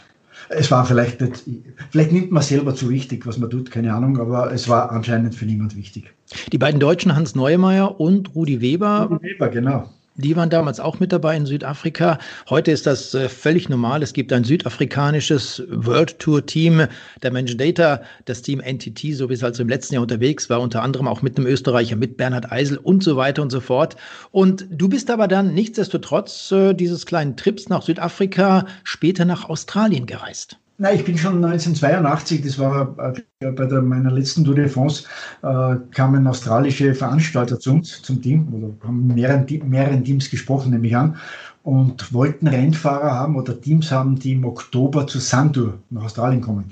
es war vielleicht nicht, vielleicht nimmt man selber zu wichtig, was man tut, keine Ahnung, aber es war anscheinend für niemand wichtig. Die beiden Deutschen, Hans Neumeier und Rudi Weber. Rudi Weber, genau. Die waren damals auch mit dabei in Südafrika. Heute ist das äh, völlig normal. Es gibt ein südafrikanisches World Tour Team der Menschen Data, das Team NTT, so wie es also im letzten Jahr unterwegs war, unter anderem auch mit einem Österreicher, mit Bernhard Eisel und so weiter und so fort. Und du bist aber dann nichtsdestotrotz äh, dieses kleinen Trips nach Südafrika später nach Australien gereist. Nein, ich bin schon 1982, das war äh, bei der, meiner letzten Tour de France, äh, kamen australische Veranstalter zu uns, zum Team, oder haben mehreren, mehreren Teams gesprochen, nehme ich an, und wollten Rennfahrer haben oder Teams haben, die im Oktober zu Sandur nach Australien kommen.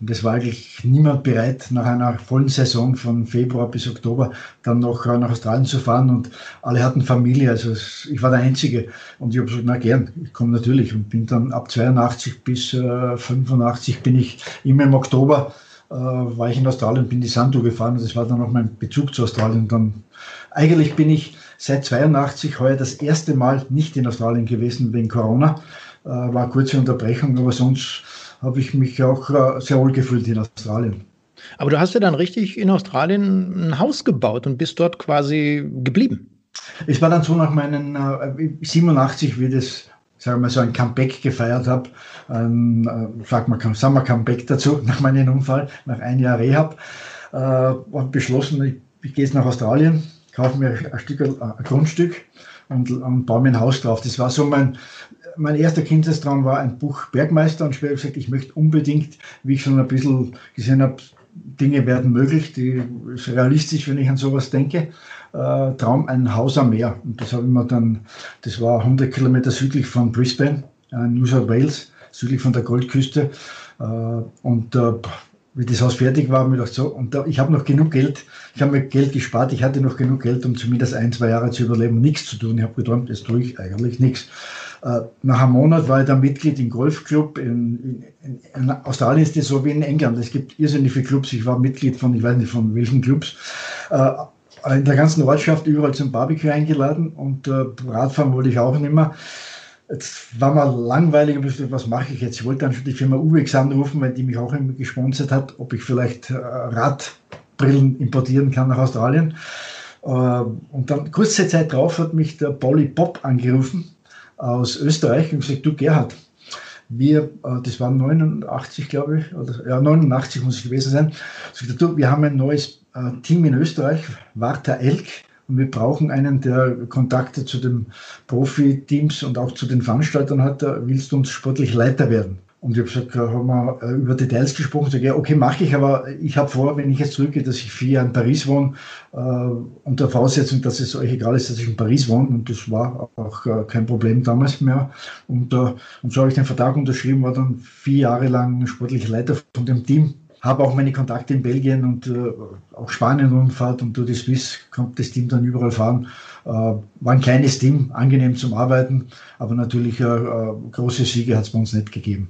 Und es war eigentlich niemand bereit, nach einer vollen Saison von Februar bis Oktober dann noch äh, nach Australien zu fahren. Und alle hatten Familie, also ich war der Einzige. Und ich habe gesagt, na gern, ich komme natürlich. Und bin dann ab 82 bis äh, 85 bin ich immer im Oktober äh, war ich in Australien, bin die Sandu gefahren. Und das war dann auch mein Bezug zu Australien. Und dann eigentlich bin ich seit 82 heuer das erste Mal nicht in Australien gewesen wegen Corona. Äh, war eine kurze Unterbrechung, aber sonst habe ich mich auch äh, sehr wohl gefühlt in Australien. Aber du hast ja dann richtig in Australien ein Haus gebaut und bist dort quasi geblieben. Es war dann so nach meinen äh, 87, wie das sagen wir so ein Comeback gefeiert habe, ähm, äh, sagt man Summer Comeback dazu, nach meinem Unfall, nach einem Jahr Rehab, äh, und beschlossen, ich, ich gehe jetzt nach Australien, kaufe mir ein, Stück, ein Grundstück und, und baue mir ein Haus drauf. Das war so mein, mein erster Kindestraum war ein Buch Bergmeister und später gesagt, ich möchte unbedingt, wie ich schon ein bisschen gesehen habe, Dinge werden möglich, die ist realistisch, wenn ich an sowas denke. Äh, Traum, ein Haus am Meer. Und das habe ich mir dann, das war 100 Kilometer südlich von Brisbane, äh, New South Wales, südlich von der Goldküste. Äh, und äh, wie das Haus fertig war, habe ich gedacht, so, und da, ich habe noch genug Geld, ich habe mir Geld gespart, ich hatte noch genug Geld, um zumindest ein, zwei Jahre zu überleben, nichts zu tun. Ich habe geträumt, das tue ich eigentlich nichts. Äh, nach einem Monat war ich dann Mitglied im Golfclub. In, in, in, Australien ist das so wie in England. Es gibt irrsinnig viele Clubs. Ich war Mitglied von, ich weiß nicht von welchen Clubs. Äh, in der ganzen Ortschaft überall zum Barbecue eingeladen und äh, Radfahren wollte ich auch nicht mehr. Jetzt war mal langweilig was mache ich jetzt? Ich wollte dann schon die Firma UWEX anrufen, weil die mich auch immer gesponsert hat, ob ich vielleicht Radbrillen importieren kann nach Australien. Und dann kurze Zeit drauf hat mich der Polly Pop angerufen aus Österreich und gesagt, du Gerhard, wir, äh, das war 89, glaube ich, oder ja, 89 muss es gewesen sein, sagt, du, wir haben ein neues äh, Team in Österreich, Warta Elk, und wir brauchen einen, der Kontakte zu den Profiteams und auch zu den Veranstaltern hat. Willst du uns sportlich Leiter werden? Und ich habe gesagt, haben wir äh, über Details gesprochen. Sag, ja, okay, mache ich, aber ich habe vor, wenn ich jetzt zurückgehe, dass ich vier Jahre in Paris wohne, äh, unter Voraussetzung, dass es euch egal ist, dass ich in Paris wohne. Und das war auch äh, kein Problem damals mehr. Und, äh, und so habe ich den Vertrag unterschrieben, war dann vier Jahre lang sportlicher Leiter von dem Team. Habe auch meine Kontakte in Belgien und äh, auch Spanien rumfahrt und durch die Swiss kommt das Team dann überall fahren. Äh, war ein kleines Team, angenehm zum Arbeiten, aber natürlich große Siege hat es bei uns nicht gegeben.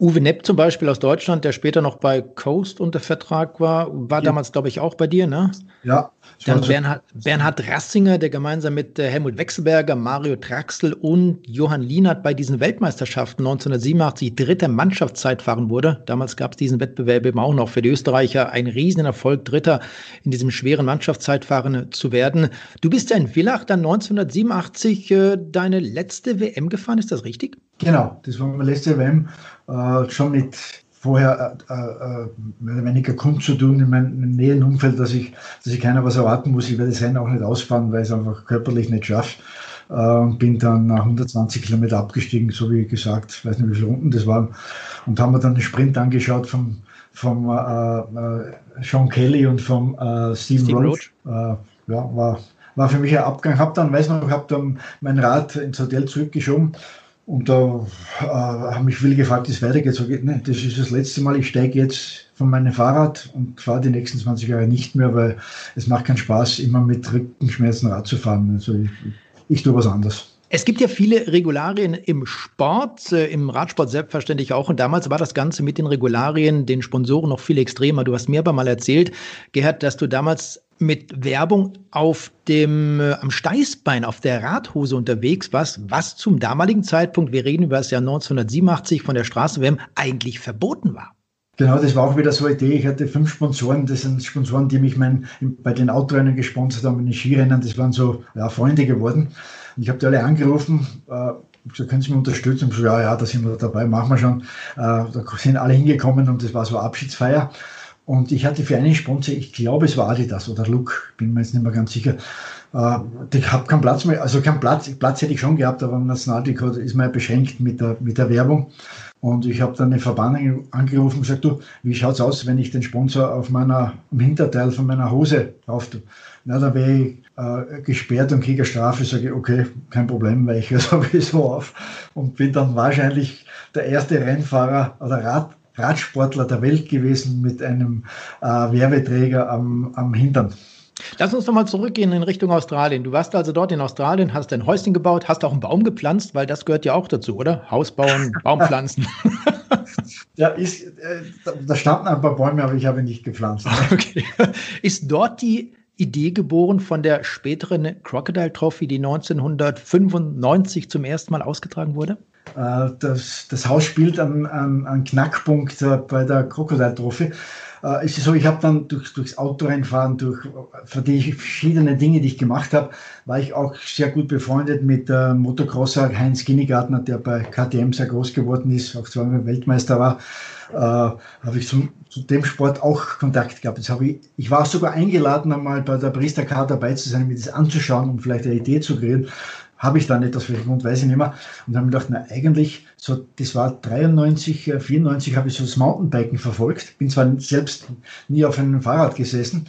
Uwe Nepp zum Beispiel aus Deutschland, der später noch bei Coast unter Vertrag war, war ja. damals, glaube ich, auch bei dir, ne? Ja. Dann Bernhard, Bernhard Rassinger, der gemeinsam mit äh, Helmut Wechselberger, Mario Traxel und Johann Lienert bei diesen Weltmeisterschaften 1987 dritter Mannschaftszeitfahren wurde. Damals gab es diesen Wettbewerb eben auch noch für die Österreicher. Ein Riesenerfolg, Dritter in diesem schweren Mannschaftszeitfahren zu werden. Du bist ja in Villach dann 1987 äh, deine letzte WM gefahren, ist das richtig? Genau, das war meine letzte WM. Äh, schon mit vorher äh, äh, mehr oder weniger kundzutun in meinem näheren Umfeld, dass ich, dass ich keiner was erwarten muss. Ich werde das Rennen auch nicht ausfahren, weil ich es einfach körperlich nicht schaffe. Äh, bin dann nach 120 Kilometer abgestiegen, so wie gesagt, ich weiß nicht, wie viele Runden das waren. Und haben mir dann den Sprint angeschaut vom, vom äh, äh Sean Kelly und vom äh, Steve, Steve Roach. Roach. ja, war, war für mich ein Abgang. Hab dann, weiß noch, habe dann mein Rad ins Hotel zurückgeschoben und da äh, haben mich viele gefragt, wie es weitergeht. So geht, ne, das ist das letzte Mal, ich steige jetzt von meinem Fahrrad und fahre die nächsten 20 Jahre nicht mehr, weil es macht keinen Spaß, immer mit Rückenschmerzen Rad zu fahren. Also ich, ich tue was anderes. Es gibt ja viele Regularien im Sport, äh, im Radsport selbstverständlich auch. Und damals war das Ganze mit den Regularien, den Sponsoren noch viel extremer. Du hast mir aber mal erzählt, Gerhard, dass du damals mit Werbung auf dem äh, am Steißbein auf der Radhose unterwegs warst, was zum damaligen Zeitpunkt, wir reden über das Jahr 1987 von der Straßenwärme, eigentlich verboten war. Genau, das war auch wieder so eine Idee. Ich hatte fünf Sponsoren, das sind Sponsoren, die mich mein, bei den Autorennen gesponsert haben, in den Skirennen, das waren so ja, Freunde geworden. Und ich habe die alle angerufen, äh, gesagt, können Sie mich unterstützen? Und so, ja, ja, da sind wir dabei, machen wir schon. Äh, da sind alle hingekommen und das war so eine Abschiedsfeier. Und ich hatte für einen Sponsor, ich glaube, es war Adidas oder Look, bin mir jetzt nicht mehr ganz sicher. Äh, ich habe keinen Platz mehr, also keinen Platz, Platz hätte ich schon gehabt, aber im Nationaldekor ist man ja beschränkt mit der, mit der Werbung. Und ich habe dann den Verband angerufen und gesagt, du, wie schaut's aus, wenn ich den Sponsor auf meiner, im Hinterteil von meiner Hose drauf tue? Na, dann wäre ich äh, gesperrt und kriege eine Strafe, sage ich, okay, kein Problem, weil ich höre sowieso auf und bin dann wahrscheinlich der erste Rennfahrer oder Rad, Radsportler der Welt gewesen mit einem äh, Werbeträger am, am Hintern. Lass uns nochmal zurückgehen in Richtung Australien. Du warst also dort in Australien, hast ein Häuschen gebaut, hast auch einen Baum gepflanzt, weil das gehört ja auch dazu, oder? Haus bauen, Baum pflanzen. ja, ist, äh, da standen ein paar Bäume, aber ich habe nicht gepflanzt. Okay. Ist dort die Idee geboren von der späteren Crocodile Trophy, die 1995 zum ersten Mal ausgetragen wurde? Äh, das, das Haus spielt einen, einen, Knackpunkt äh, bei der Crocodile Trophy. Äh, es ist so, ich habe dann durch, durchs Autorennfahren, durch verschiedene Dinge, die ich gemacht habe, war ich auch sehr gut befreundet mit äh, Motocrosser Heinz Kinnegartner, der bei KTM sehr groß geworden ist, auch zweimal Weltmeister war äh, habe ich zum, zu dem Sport auch Kontakt gehabt. Jetzt habe ich, ich war sogar eingeladen, einmal bei der Barista Car dabei zu sein, mir das anzuschauen, um vielleicht eine Idee zu kriegen. Habe ich dann etwas für den Grund, weiß ich nicht mehr. Und habe mir gedacht, na eigentlich, so, das war 93, 94 äh, habe ich so das Mountainbiken verfolgt. Bin zwar selbst nie auf einem Fahrrad gesessen,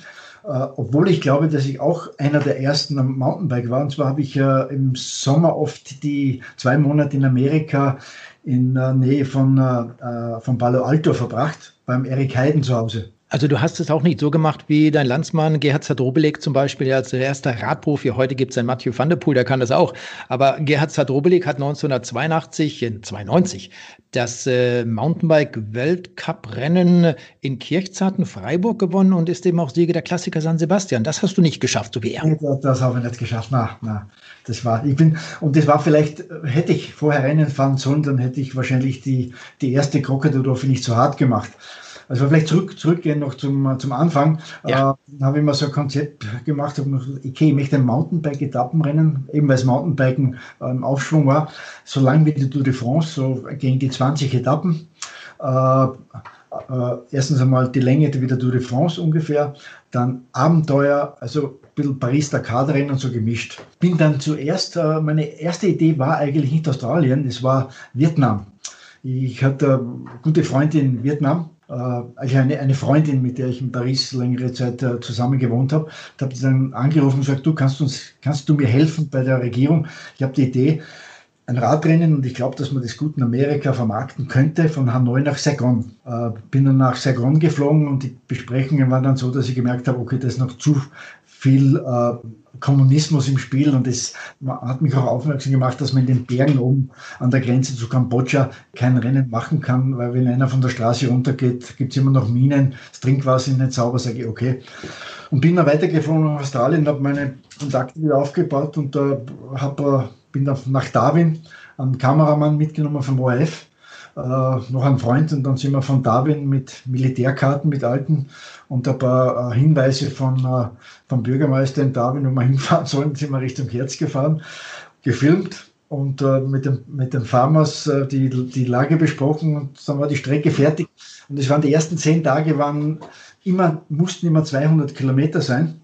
Uh, obwohl ich glaube, dass ich auch einer der ersten am Mountainbike war. Und zwar habe ich uh, im Sommer oft die zwei Monate in Amerika in der Nähe von, äh, von Palo Alto verbracht, beim Erik Heiden zu Hause. Also du hast es auch nicht so gemacht wie dein Landsmann Gerhard Zadrobelek zum Beispiel, der als erster Radprofi, heute gibt es einen Mathieu van der Poel, der kann das auch. Aber Gerhard Zadrobelek hat 1982, 92 das äh, Mountainbike-Weltcup-Rennen in Kirchzarten, Freiburg gewonnen und ist eben auch Sieger der Klassiker San Sebastian. Das hast du nicht geschafft, so wie er. Das habe ich nicht geschafft. Na, na, das war, ich bin, und das war vielleicht, hätte ich vorher Rennen fahren sollen, dann hätte ich wahrscheinlich die, die erste Krokodil nicht so hart gemacht. Also vielleicht zurück, zurückgehen noch zum, zum Anfang. Ja. Äh, dann habe ich mal so ein Konzept gemacht, habe okay, ich möchte ein Mountainbike-Etappenrennen, eben weil das Mountainbiken äh, im Aufschwung war, so lang wie die Tour de France, so gegen die 20 Etappen. Äh, äh, erstens einmal die Länge der Tour de France ungefähr, dann Abenteuer, also ein bisschen Paris-Dakar-Rennen so gemischt. Bin dann zuerst, äh, meine erste Idee war eigentlich nicht Australien, es war Vietnam. Ich hatte eine gute Freundin in Vietnam, äh, also eine, eine Freundin, mit der ich in Paris längere Zeit äh, zusammen gewohnt habe, da habe ich dann angerufen und gesagt, du kannst uns, kannst du mir helfen bei der Regierung? Ich habe die Idee, ein Radrennen und ich glaube, dass man das gut in Amerika vermarkten könnte, von Hanoi nach Saigon. Äh, bin dann nach Saigon geflogen und die Besprechungen waren dann so, dass ich gemerkt habe, okay, das ist noch zu viel äh, Kommunismus im Spiel und das hat mich auch aufmerksam gemacht, dass man in den Bergen oben an der Grenze zu Kambodscha kein Rennen machen kann, weil wenn einer von der Straße runtergeht, gibt es immer noch Minen, das Trinkwasser ist nicht sauber, sage ich okay. Und bin dann weitergefahren nach Australien, habe meine Kontakte wieder aufgebaut und äh, hab, äh, bin dann nach Darwin, einen Kameramann mitgenommen vom ORF, äh, noch einen Freund und dann sind wir von Darwin mit Militärkarten, mit alten und ein paar äh, Hinweise von, äh, vom Bürgermeister in Darwin, wo wir hinfahren sollen, sind wir Richtung Herz gefahren, gefilmt und äh, mit, dem, mit den Farmers äh, die, die Lage besprochen und dann war die Strecke fertig. Und es waren die ersten zehn Tage, waren immer, mussten immer 200 Kilometer sein,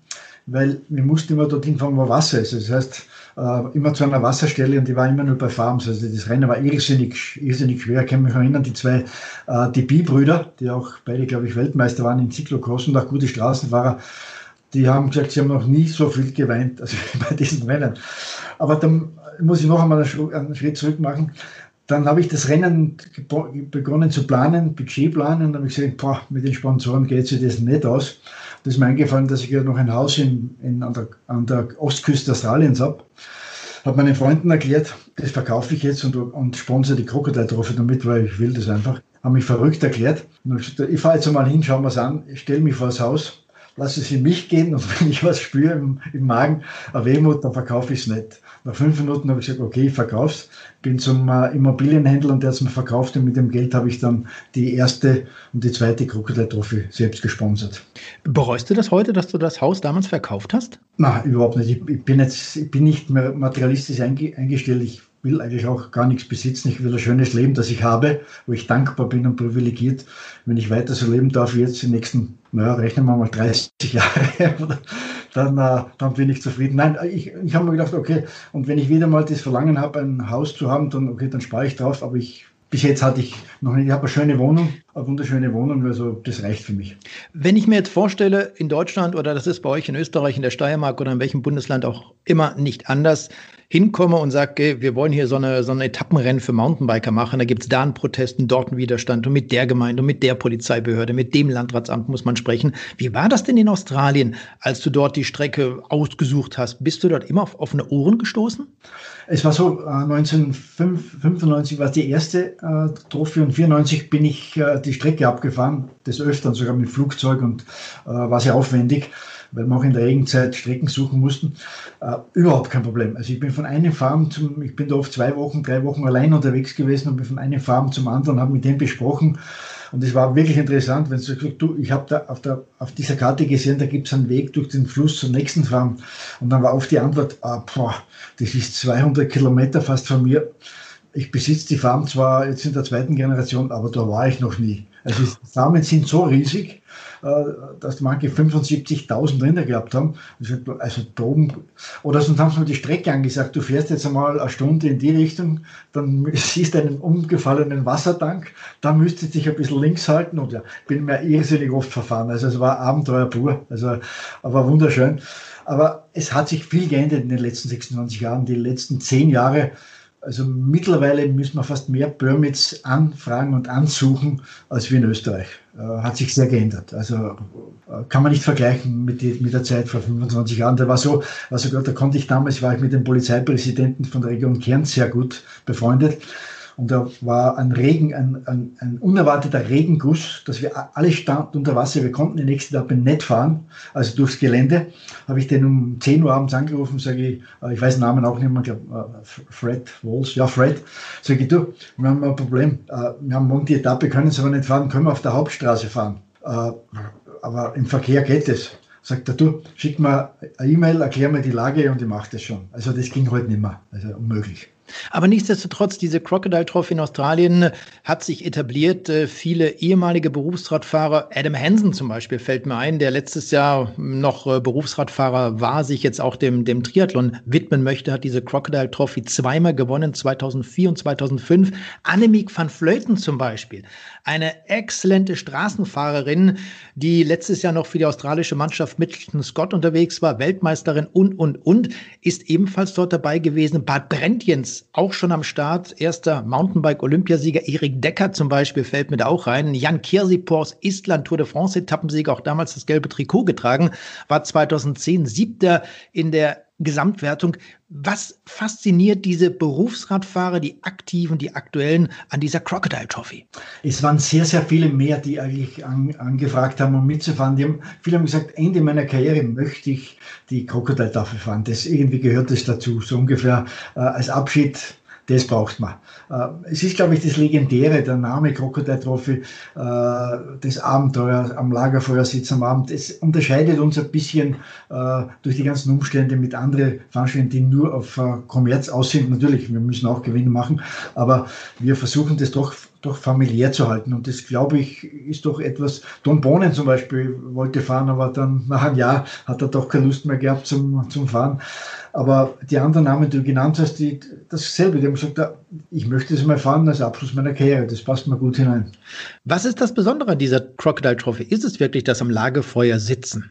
weil wir mussten immer dorthin fahren, wo Wasser ist. Das heißt, äh, immer zu einer Wasserstelle und die war immer nur bei Farms. Also das Rennen war irrsinnig, irrsinnig schwer. Ich kann mich erinnern, die zwei, äh, die B-Brüder, die auch beide, glaube ich, Weltmeister waren in Cyclocross und auch gute Straßenfahrer, die haben gesagt, sie haben noch nie so viel geweint, also bei diesen Rennen. Aber dann muss ich noch einmal einen Schritt zurück machen. Dann habe ich das Rennen begonnen zu planen, Budget planen, und dann habe ich gesagt, boah, mit den Sponsoren geht sich das nicht aus. Das ist mir eingefallen, dass ich ja noch ein Haus in, in, an, der, an der Ostküste Australiens habe. Habe meinen Freunden erklärt, das verkaufe ich jetzt und, und sponsere die Krokodiltrophy damit, weil ich will das einfach. Haben mich verrückt erklärt. Gesagt, ich fahre jetzt einmal hin, wir es an, ich stelle mich vor das Haus, lasse es in mich gehen und wenn ich was spüre im, im Magen, eine Wehmut, dann verkaufe ich es nicht. Nach fünf Minuten habe ich gesagt, okay, ich verkaufe es bin zum äh, Immobilienhändler und der hat es mir verkauft und mit dem Geld habe ich dann die erste und die zweite Crocodile Trophy selbst gesponsert. Bereust du das heute, dass du das Haus damals verkauft hast? Nein, überhaupt nicht. Ich, ich bin jetzt, ich bin nicht mehr materialistisch einge, eingestellt. Ich will eigentlich auch gar nichts besitzen. Ich will ein schönes Leben, das ich habe, wo ich dankbar bin und privilegiert, wenn ich weiter so leben darf wie jetzt die nächsten, naja, rechnen wir mal 30 Jahre dann, äh, dann bin ich zufrieden. Nein, ich, ich habe mir gedacht, okay, und wenn ich wieder mal das Verlangen habe, ein Haus zu haben, dann, okay, dann spare ich drauf, aber ich, bis jetzt hatte ich noch nicht, ich habe eine schöne Wohnung, eine wunderschöne Wohnung, also das reicht für mich. Wenn ich mir jetzt vorstelle, in Deutschland oder das ist bei euch in Österreich, in der Steiermark oder in welchem Bundesland auch immer nicht anders, hinkomme und sage, wir wollen hier so eine, so ein Etappenrennen für Mountainbiker machen, da gibt es da einen Protest und dort einen Widerstand und mit der Gemeinde und mit der Polizeibehörde, mit dem Landratsamt muss man sprechen. Wie war das denn in Australien, als du dort die Strecke ausgesucht hast? Bist du dort immer auf offene Ohren gestoßen? Es war so, 1995 war es die erste äh, Trophy und 94 bin ich äh, die Strecke abgefahren, des Öfteren sogar mit Flugzeug und äh, war sehr aufwendig weil wir auch in der Regenzeit Strecken suchen mussten. Äh, überhaupt kein Problem. Also ich bin von einem Farm zum, ich bin da oft zwei Wochen, drei Wochen allein unterwegs gewesen und bin von einem Farm zum anderen, habe mit dem besprochen. Und es war wirklich interessant, wenn du sagst, du, ich habe da auf, der, auf dieser Karte gesehen, da gibt es einen Weg durch den Fluss zur nächsten Farm. Und dann war oft die Antwort, ah, boah, das ist 200 Kilometer fast von mir. Ich besitze die Farm zwar jetzt in der zweiten Generation, aber da war ich noch nie. Also die Farmen sind so riesig, dass manche 75.000 Rinder gehabt haben. Also droben. Oder sonst haben sie mir die Strecke angesagt, du fährst jetzt einmal eine Stunde in die Richtung, dann siehst du einen umgefallenen Wassertank, dann müsstest du dich ein bisschen links halten und ja, bin mir irrsinnig oft verfahren. Also es war Abenteuer pur, also aber wunderschön. Aber es hat sich viel geändert in den letzten 26 Jahren. Die letzten zehn Jahre also mittlerweile müssen wir fast mehr Permits anfragen und ansuchen als wir in Österreich. Äh, hat sich sehr geändert. Also äh, kann man nicht vergleichen mit, der Zeit vor 25 Jahren. Da war so, also da konnte ich damals, war ich mit dem Polizeipräsidenten von der Region Kern sehr gut befreundet. Und da war ein Regen, ein, ein, ein unerwarteter Regenguss, dass wir alle standen unter Wasser. Wir konnten die nächste Etappe nicht fahren, also durchs Gelände. Habe ich den um 10 Uhr abends angerufen, sage ich, äh, ich weiß den Namen auch nicht mehr, ich glaube Fred Walls, ja Fred. Sage ich, du, wir haben ein Problem. Äh, wir haben morgen die Etappe, können Sie aber nicht fahren, können wir auf der Hauptstraße fahren. Äh, aber im Verkehr geht es. Sagt er, du, schick mir eine E-Mail, erklär mir die Lage und ich mache das schon. Also das ging heute halt nicht mehr, also unmöglich. Aber nichtsdestotrotz, diese Crocodile Trophy in Australien hat sich etabliert. Äh, viele ehemalige Berufsradfahrer, Adam Hansen zum Beispiel fällt mir ein, der letztes Jahr noch äh, Berufsradfahrer war, sich jetzt auch dem, dem Triathlon widmen möchte, hat diese Crocodile Trophy zweimal gewonnen, 2004 und 2005. Annemiek van Vleuten zum Beispiel, eine exzellente Straßenfahrerin, die letztes Jahr noch für die australische Mannschaft Mitchelton Scott unterwegs war, Weltmeisterin und, und, und, ist ebenfalls dort dabei gewesen. Bad Brentjens auch schon am Start. Erster Mountainbike-Olympiasieger Erik Decker zum Beispiel fällt mir da auch rein. Jan Kirsipors Island Tour de France Etappensieger, auch damals das gelbe Trikot getragen, war 2010 siebter in der Gesamtwertung. Was fasziniert diese Berufsradfahrer, die aktiven, die aktuellen, an dieser Crocodile Trophy? Es waren sehr, sehr viele mehr, die eigentlich an, angefragt haben, um mitzufahren. Die haben, viele haben gesagt, Ende meiner Karriere möchte ich die Crocodile Trophy fahren. Das irgendwie gehört das dazu. So ungefähr äh, als Abschied das braucht man. Äh, es ist, glaube ich, das Legendäre, der Name Crocodile Trophy, äh, das Abenteuer am Lagerfeuer sitzen am Abend. Es unterscheidet uns ein bisschen äh, durch die ganzen Umstände mit anderen Veranstaltungen, die nur auf Kommerz aus sind. Natürlich, wir müssen auch Gewinne machen, aber wir versuchen das doch doch familiär zu halten. Und das, glaube ich, ist doch etwas. Don Bonen zum Beispiel wollte fahren, aber dann nach einem Jahr hat er doch keine Lust mehr gehabt zum, zum Fahren. Aber die anderen Namen, die du genannt hast, die, dasselbe. Die haben gesagt, ich möchte es mal fahren als Abschluss meiner Karriere. Das passt mir gut hinein. Was ist das Besondere an dieser Crocodile Trophy? Ist es wirklich das am Lagerfeuer sitzen?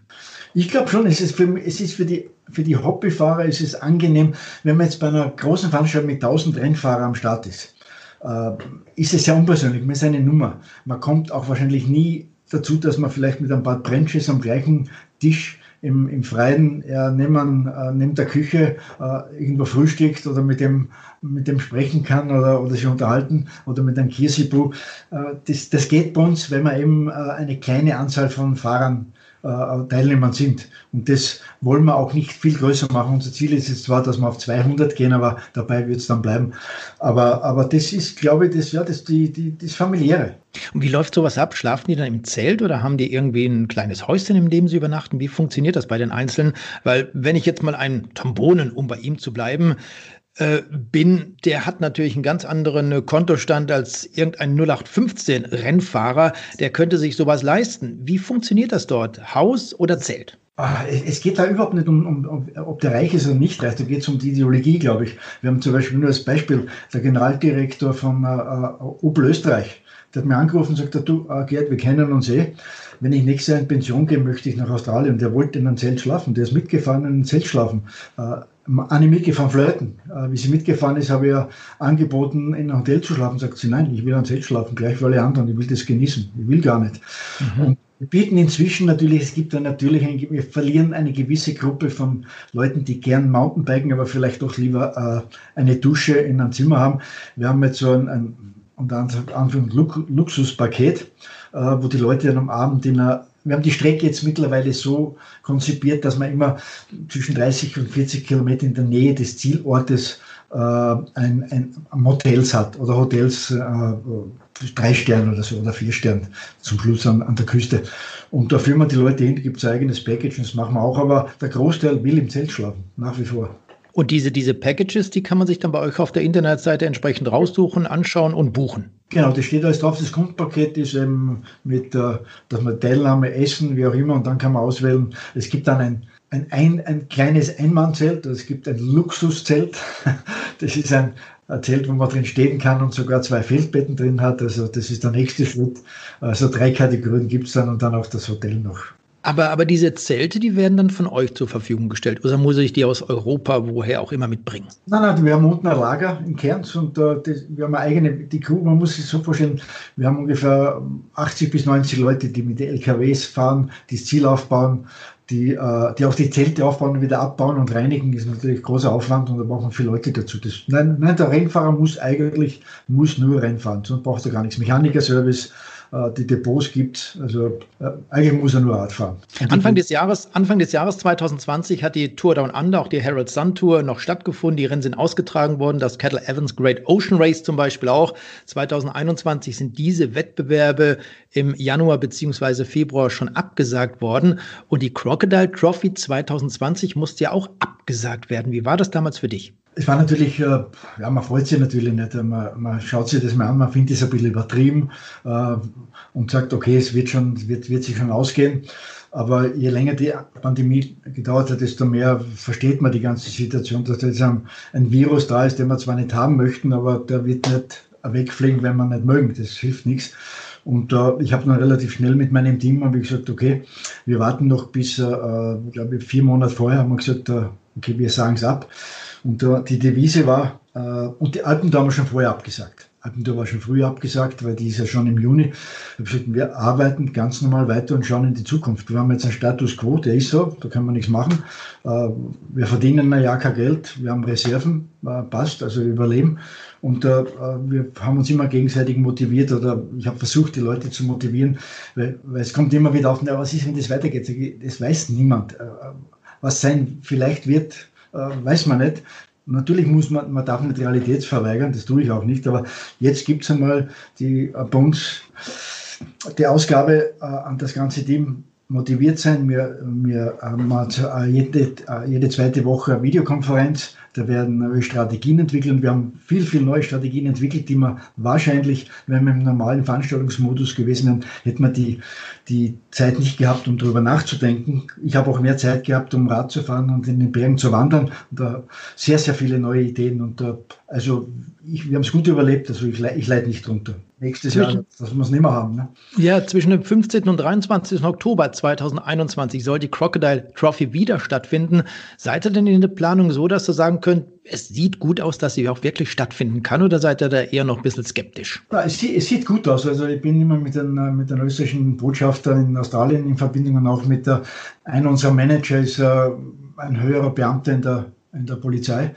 Ich glaube schon, es ist für, es ist für die, für die Hobbyfahrer es ist angenehm, wenn man jetzt bei einer großen Veranstaltung mit 1000 Rennfahrern am Start ist. Äh, ist es sehr unpersönlich, man ist eine Nummer. Man kommt auch wahrscheinlich nie dazu, dass man vielleicht mit ein paar Trenches am gleichen Tisch im, im Freien äh, neben, äh, neben der Küche äh, irgendwo frühstückt oder mit dem, mit dem sprechen kann oder, oder sich unterhalten oder mit einem Kirsibu. Äh, das, das geht bei uns, wenn man eben äh, eine kleine Anzahl von Fahrern Teilnehmern sind. Und das wollen wir auch nicht viel größer machen. Unser Ziel ist jetzt zwar, dass wir auf 200 gehen, aber dabei wird es dann bleiben. Aber, aber das ist, glaube ich, das, ja, das, die, die, das Familiäre. Und wie läuft sowas ab? Schlafen die dann im Zelt oder haben die irgendwie ein kleines Häuschen, in dem sie übernachten? Wie funktioniert das bei den Einzelnen? Weil wenn ich jetzt mal einen Tambonen, um bei ihm zu bleiben, äh, bin, der hat natürlich einen ganz anderen Kontostand als irgendein 0815 Rennfahrer. Der könnte sich sowas leisten. Wie funktioniert das dort? Haus oder Zelt? Ah, es geht da überhaupt nicht um, um, um, ob der reich ist oder nicht reich, da geht es um die Ideologie, glaube ich. Wir haben zum Beispiel nur als Beispiel der Generaldirektor von äh, äh Opel Österreich, der hat mir angerufen und sagt, du äh, Gerd, wir kennen uns eh. Wenn ich nächstes Jahr in Pension gehe, möchte ich nach Australien. Der wollte in einem Zelt schlafen, der ist mitgefahren in einem Zelt schlafen. Äh, Anne mitgefahren flirten. Äh, wie sie mitgefahren ist, habe ich ja angeboten, in einem Hotel zu schlafen. Sagt sie, nein, ich will ein Zelt schlafen, gleich für alle anderen. Ich will das genießen. Ich will gar nicht. Mhm. Und wir bieten inzwischen natürlich, es gibt dann natürlich, ein, wir verlieren eine gewisse Gruppe von Leuten, die gern Mountainbiken, aber vielleicht doch lieber äh, eine Dusche in einem Zimmer haben. Wir haben jetzt so ein, ein unter anderem Luxuspaket, äh, wo die Leute dann am Abend in einer wir haben die Strecke jetzt mittlerweile so konzipiert, dass man immer zwischen 30 und 40 Kilometer in der Nähe des Zielortes äh, ein, ein Motels hat oder Hotels, äh, drei Sterne oder so oder vier Sterne zum Schluss an, an der Küste. Und da führen wir die Leute hin, gibt es ein eigenes Package und das machen wir auch, aber der Großteil will im Zelt schlafen, nach wie vor. Und diese, diese Packages, die kann man sich dann bei euch auf der Internetseite entsprechend raussuchen, anschauen und buchen. Genau, das steht alles drauf. Das Grundpaket ist eben mit, äh, dass man Teilnahme, Essen, wie auch immer, und dann kann man auswählen. Es gibt dann ein, ein, ein, ein kleines Einmannzelt, es gibt ein Luxuszelt. Das ist ein, ein Zelt, wo man drin stehen kann und sogar zwei Feldbetten drin hat. Also das ist der nächste Schritt. Also drei Kategorien gibt es dann und dann auch das Hotel noch. Aber, aber diese Zelte, die werden dann von euch zur Verfügung gestellt. Oder muss ich die aus Europa, woher auch immer, mitbringen? Nein, nein, wir haben unten ein Lager in Kerns und äh, das, wir haben eine eigene, die Crew, man muss sich so vorstellen, wir haben ungefähr 80 bis 90 Leute, die mit LKWs fahren, die das Ziel aufbauen, die, äh, die auch die Zelte aufbauen und wieder abbauen und reinigen, ist natürlich großer Aufwand und da brauchen viele Leute dazu. Das, nein, nein, der Rennfahrer muss eigentlich muss nur Rennfahren, sonst braucht er gar nichts. Mechanikerservice, äh, die Depots gibt. Also äh, eigentlich muss er nur Rad fahren. Anfang des, Jahres, Anfang des Jahres 2020 hat die Tour Down Under, auch die Herald Sun Tour, noch stattgefunden. Die Rennen sind ausgetragen worden. Das Cattle Evans Great Ocean Race zum Beispiel auch. 2021 sind diese Wettbewerbe im Januar beziehungsweise Februar schon abgesagt worden. Und die Crocodile Trophy 2020 musste ja auch abgesagt werden. Wie war das damals für dich? Es war natürlich, äh, ja, man freut sich natürlich nicht. Man, man schaut sich das mal an, man findet es ein bisschen übertrieben äh, und sagt, okay, es wird schon, wird, wird sich schon ausgehen. Aber je länger die Pandemie gedauert hat, desto mehr versteht man die ganze Situation, dass da jetzt ein, ein Virus da ist, den wir zwar nicht haben möchten, aber der wird nicht wegfliegen, wenn wir nicht mögen. Das hilft nichts. Und äh, ich habe dann relativ schnell mit meinem Team habe ich gesagt, okay, wir warten noch bis, äh, glaube ich, vier Monate vorher haben wir gesagt, äh, okay, wir sagen es ab. Und die Devise war, Äh, und die Alpentour haben wir schon vorher abgesagt. Alpentour war schon früher abgesagt, weil die ist ja schon im Juni. Wir arbeiten ganz normal weiter und schauen in die Zukunft. Wir haben jetzt einen Status quo, der ist so, da kann man nichts machen. Äh, wir verdienen ein Jahr kein Geld, wir haben Reserven, äh, passt, also überleben. Und äh, wir haben uns immer gegenseitig motiviert oder ich habe versucht, die Leute zu motivieren, weil, weil es kommt immer wieder auf, na, was ist, wenn das weitergeht? Das weiß niemand. Was sein vielleicht wird, weiß man nicht. Natürlich muss man, man darf nicht Realitätsverweigern, das tue ich auch nicht, aber jetzt gibt es einmal die äh, bei uns die Ausgabe äh, an das ganze Team motiviert sein. Wir, wir haben äh, jede, äh, jede zweite Woche eine Videokonferenz da werden neue Strategien entwickelt. Wir haben viel, viel neue Strategien entwickelt, die man wahrscheinlich, wenn wir im normalen Veranstaltungsmodus gewesen wären, hätten wir die, die Zeit nicht gehabt, um darüber nachzudenken. Ich habe auch mehr Zeit gehabt, um Rad zu fahren und in den Bergen zu wandern. Und da sehr, sehr viele neue Ideen. Und da, also ich, wir haben es gut überlebt, also ich, ich leide nicht drunter nächstes zwischen, Jahr, wir es nicht mehr haben. Ne? Ja, zwischen dem 15. und 23. Oktober 2021 soll die Crocodile Trophy wieder stattfinden. Seid ihr denn in der Planung so, dass ihr sagen könnt, es sieht gut aus, dass sie auch wirklich stattfinden kann oder seid ihr da eher noch ein bisschen skeptisch? Ja, es, es, sieht gut aus. Also ich bin immer mit den, mit den österreichischen Botschafter in Australien in Verbindung und auch mit der, einer unserer Manager ist äh, ein höherer Beamter in der, in der Polizei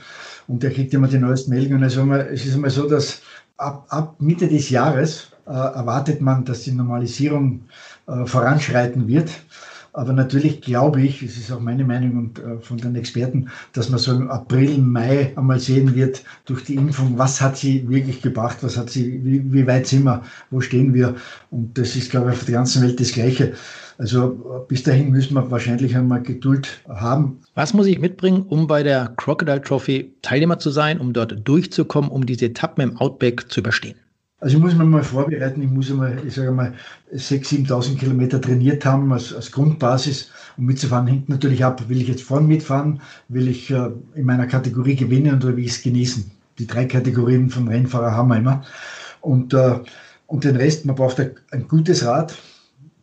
und der kriegt immer die neuesten Meldungen. Also es ist immer so, dass ab, ab Mitte des Jahres äh, erwartet man, dass die Normalisierung äh, voranschreiten wird. Aber natürlich glaube ich, es ist auch meine Meinung und äh, von den Experten, dass man so im April, Mai einmal sehen wird durch die Impfung, was hat sie wirklich gebracht, was hat sie, wie, wie weit sind wir, wo stehen wir. Und das ist, glaube ich, auf der ganzen Welt das Gleiche. Also bis dahin müssen wir wahrscheinlich einmal Geduld haben. Was muss ich mitbringen, um bei der Crocodile Trophy Teilnehmer zu sein, um dort durchzukommen, um diese Etappen im Outback zu überstehen? Also ich muss mich mal vorbereiten, ich muss einmal, ich sage mal, 6.000, 7.000 Kilometer trainiert haben als, als Grundbasis. Um mitzufahren hängt natürlich ab, will ich jetzt vorn mitfahren, will ich äh, in meiner Kategorie gewinnen oder will ich es genießen. Die drei Kategorien von Rennfahrer haben wir immer. Und, äh, und den Rest, man braucht ein, ein gutes Rad,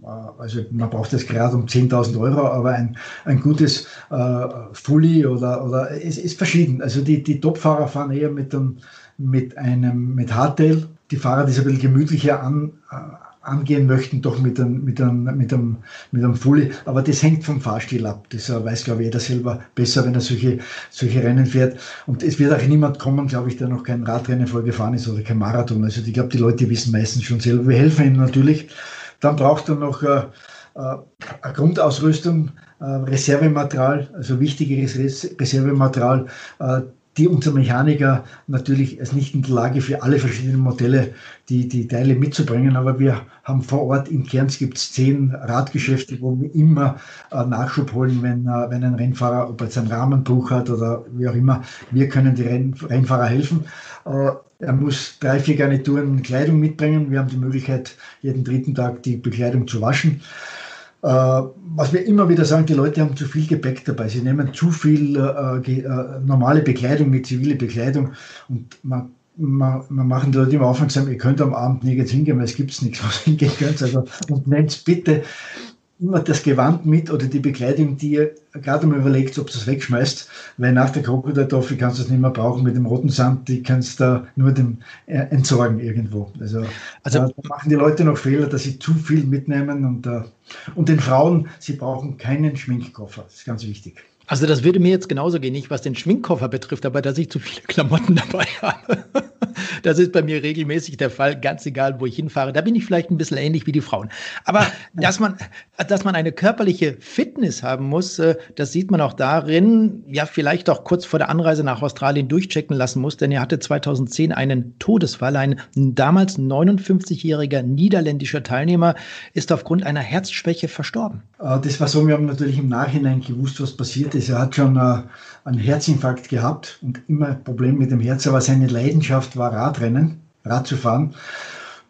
also man braucht das gerade um 10.000 Euro, aber ein, ein gutes äh, Fully oder, oder es ist verschieden. Also die, die Top-Fahrer fahren eher mit, dem, mit einem mit Hardtail die Fahrer, die es ein bisschen gemütlicher an, äh, angehen möchten, doch mit einem, mit, einem, mit, einem, mit einem Fully. Aber das hängt vom Fahrstil ab. Das weiß, glaube ich, jeder selber besser, wenn er solche, solche Rennen fährt. Und es wird auch niemand kommen, glaube ich, der noch kein Radrennen vorgefahren ist oder kein Marathon. Also ich glaube, die Leute wissen meistens schon selber. Wir helfen ihnen natürlich. Dann braucht er noch äh, äh, eine Grundausrüstung, äh, Reservematerial, also wichtiges Reservematerial, äh, die unser Mechaniker natürlich ist nicht in der Lage für alle verschiedenen Modelle die, die Teile mitzubringen, aber wir haben vor Ort in Kerns gibt es zehn Radgeschäfte, wo wir immer äh, Nachschub holen, wenn, äh, wenn ein Rennfahrer, ob er jetzt einen Rahmenbruch hat oder wie auch immer, wir können die Renn, Rennfahrer helfen. Äh, er muss drei, vier Garnituren Kleidung mitbringen. Wir haben die Möglichkeit, jeden dritten Tag die Bekleidung zu waschen. Äh, was wir immer wieder sagen, die Leute haben zu viel Gepäck dabei. Sie nehmen zu viel äh, äh, normale Bekleidung mit zivile Bekleidung und man, man, man machen die Leute immer aufmerksam, ihr könnt am Abend nirgends hingehen, weil es gibt nichts, was hingehen könnt. Also, und nehmt bitte immer das Gewand mit oder die Bekleidung, die ihr gerade mal überlegt, ob du es wegschmeißt, weil nach der Krokodiltoffe kannst du es nicht mehr brauchen mit dem roten Sand, die kannst du nur dem äh, entsorgen irgendwo. Also, also da machen die Leute noch Fehler, dass sie zu viel mitnehmen und, uh, und den Frauen, sie brauchen keinen Schminkkoffer, das ist ganz wichtig. Also das würde mir jetzt genauso gehen, nicht was den Schminkkoffer betrifft, aber dass ich zu viele Klamotten dabei habe. Das ist bei mir regelmäßig der Fall, ganz egal, wo ich hinfahre. Da bin ich vielleicht ein bisschen ähnlich wie die Frauen. Aber dass man, dass man eine körperliche Fitness haben muss, äh, das sieht man auch darin, ja, vielleicht auch kurz vor der Anreise nach Australien durchchecken lassen muss, denn er hatte 2010 einen Todesfall. Ein damals 59-jähriger niederländischer Teilnehmer ist aufgrund einer Herzschwäche verstorben. Äh, das war so, wir haben natürlich im Nachhinein gewusst, was passiert ist. Er hat schon äh, einen Herzinfarkt gehabt und immer Probleme mit dem Herz, aber seine Leidenschaft war Radrennen, Rad zu fahren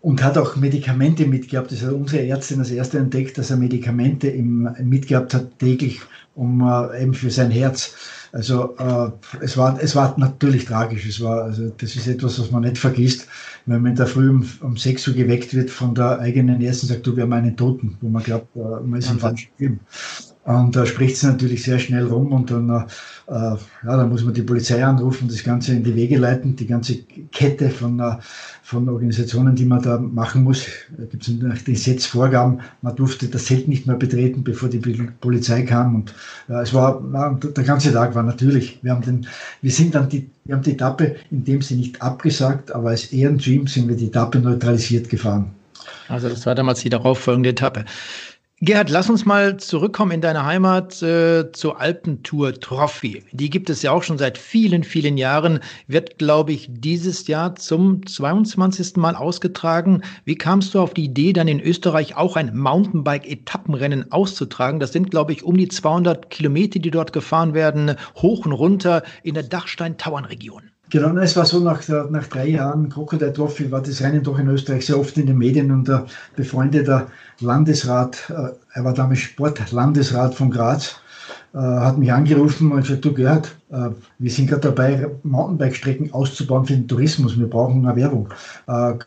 und hat auch Medikamente mitgehabt. Das hat unsere Ärztin als erste entdeckt, dass er Medikamente im, mitgehabt hat täglich um äh, eben für sein Herz. Also äh, es, war, es war natürlich tragisch. Es war, also das ist etwas, was man nicht vergisst, wenn man in der Früh um, um 6 Uhr geweckt wird von der eigenen Ersten sagt, du, wir haben einen Toten, wo man glaubt, äh, man ist im falschen Film. Und da spricht es natürlich sehr schnell rum und dann, äh, ja, dann muss man die Polizei anrufen, das Ganze in die Wege leiten, die ganze Kette von, äh, von Organisationen, die man da machen muss. Gibt es nach Gesetzvorgaben, man durfte das Zelt nicht mehr betreten, bevor die Polizei kam. Und äh, es war, ja, der ganze Tag war natürlich. Wir haben den, wir sind dann die, wir haben die Etappe in dem Sinne nicht abgesagt, aber als Ehrenteam sind wir die Etappe neutralisiert gefahren. Also das war damals die darauffolgende Etappe. Gerhard, lass uns mal zurückkommen in deine Heimat äh, zur Alpentour Trophy. Die gibt es ja auch schon seit vielen, vielen Jahren. Wird, glaube ich, dieses Jahr zum 22. Mal ausgetragen. Wie kamst du auf die Idee, dann in Österreich auch ein Mountainbike-Etappenrennen auszutragen? Das sind, glaube ich, um die 200 Kilometer, die dort gefahren werden, hoch und runter in der Dachstein-Tauern-Region. Genau, es war so, nach, nach drei Jahren Crocodile Trophy war das Rennen doch in Österreich sehr oft in den Medien und der befreundete Landesrat, äh, er war damals Sportlandesrat von Graz, äh, hat mich angerufen und gesagt, du Gerhard, äh, wir sind gerade dabei, Mountainbike-Strecken auszubauen für den Tourismus, wir brauchen eine Werbung.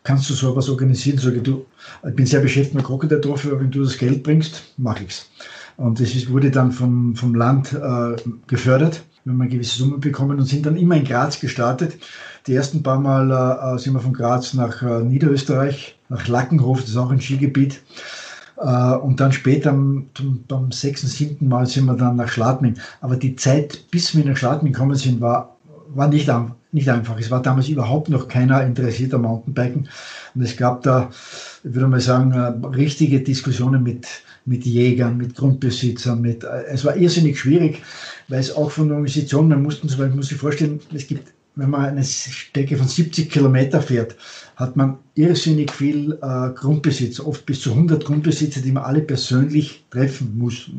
kannst du sowas organisieren? Sag ich, du, ich bin sehr beschäftigt mit Crocodile Trophy, aber wenn du das Geld bringst, mache ich's. Und das ist, wurde dann vom, vom Land gefördert wir haben eine gewisse Summe bekommen und sind dann immer in Graz gestartet. Die ersten paar Mal äh, sind wir von Graz nach äh, Niederösterreich, nach Lackenhof, das ist auch ein Skigebiet. Äh, und dann später zum, beim sechsten, siebten Mal sind wir dann nach Schladming. Aber die Zeit, bis wir nach Schladming gekommen sind, war, war nicht, nicht einfach. Es war damals überhaupt noch keiner interessiert am Mountainbiken. Und es gab da, ich würde mal sagen, äh, richtige Diskussionen mit, mit Jägern, mit Grundbesitzern. Mit, es war irrsinnig schwierig weil es auch von der Organisation, man muss, man muss sich vorstellen, es gibt, wenn man eine Strecke von 70 Kilometer fährt, hat man irrsinnig viel äh, Grundbesitzer, oft bis zu 100 Grundbesitzer, die man alle persönlich treffen muss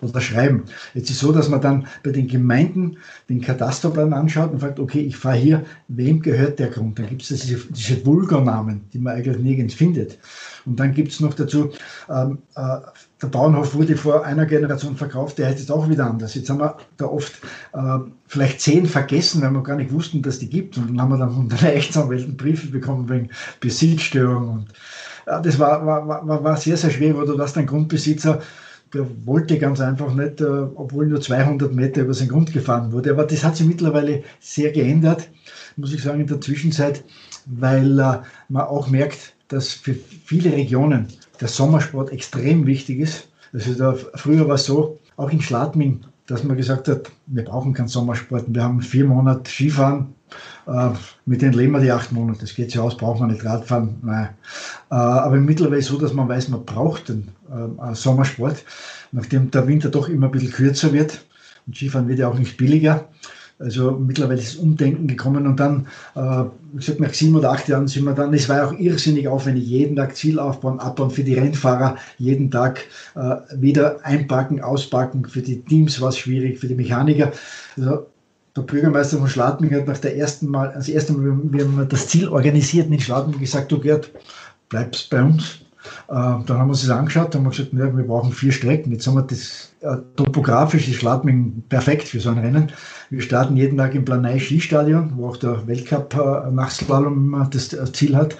oder schreiben. Jetzt ist so, dass man dann bei den Gemeinden den Katasterplan anschaut und fragt, okay, ich fahre hier, wem gehört der Grund? Dann gibt es diese, diese Vulgarnamen, die man eigentlich nirgends findet. Und dann gibt es noch dazu, ähm, äh, der Bauernhof wurde vor einer Generation verkauft, der heißt jetzt auch wieder anders. Jetzt haben wir da oft äh, vielleicht zehn vergessen, weil wir gar nicht wussten, dass die gibt. Und dann haben wir dann von den Rechtsanwälten Briefe bekommen wegen Besitzstörung. Und äh, das war, war, war, war sehr, sehr schwer, du warst ein Grundbesitzer, der wollte ganz einfach nicht, äh, obwohl nur 200 Meter über seinen Grund gefahren wurde. Aber das hat sich mittlerweile sehr geändert, muss ich sagen, in der Zwischenzeit, weil äh, man auch merkt, dass für viele Regionen der Sommersport extrem wichtig ist. Also da, früher war es so, auch in Schladming, dass man gesagt hat, wir brauchen keinen Sommersport. Wir haben vier Monate Skifahren, äh, mit denen leben wir die acht Monate. Das geht ja aus, braucht man nicht Radfahren. Nein. Äh, aber mittlerweile so, dass man weiß, man braucht den äh, Sommersport, nachdem der Winter doch immer ein bisschen kürzer wird. Und Skifahren wird ja auch nicht billiger. Also mittlerweile ist Umdenken gekommen und dann, äh, ich sag nach sieben oder acht Jahren sind wir dann, es war auch irrsinnig aufwendig, jeden Tag Ziel aufbauen, abbauen für die Rennfahrer, jeden Tag äh, wieder einpacken, auspacken, für die Teams war es schwierig, für die Mechaniker. Also der Bürgermeister von Schladming hat nach der ersten Mal, das erste Mal, wir haben das Ziel organisiert in Schladming gesagt, du Gerd, bleibst bei uns, äh, dann haben wir uns das angeschaut, haben wir gesagt, ja, wir brauchen vier Strecken. Jetzt haben wir das äh, topografisch, ist Schladming perfekt für so ein Rennen. Wir starten jeden Tag im Planei Skistadion, wo auch der Weltcup äh, Nachslalom das Ziel hat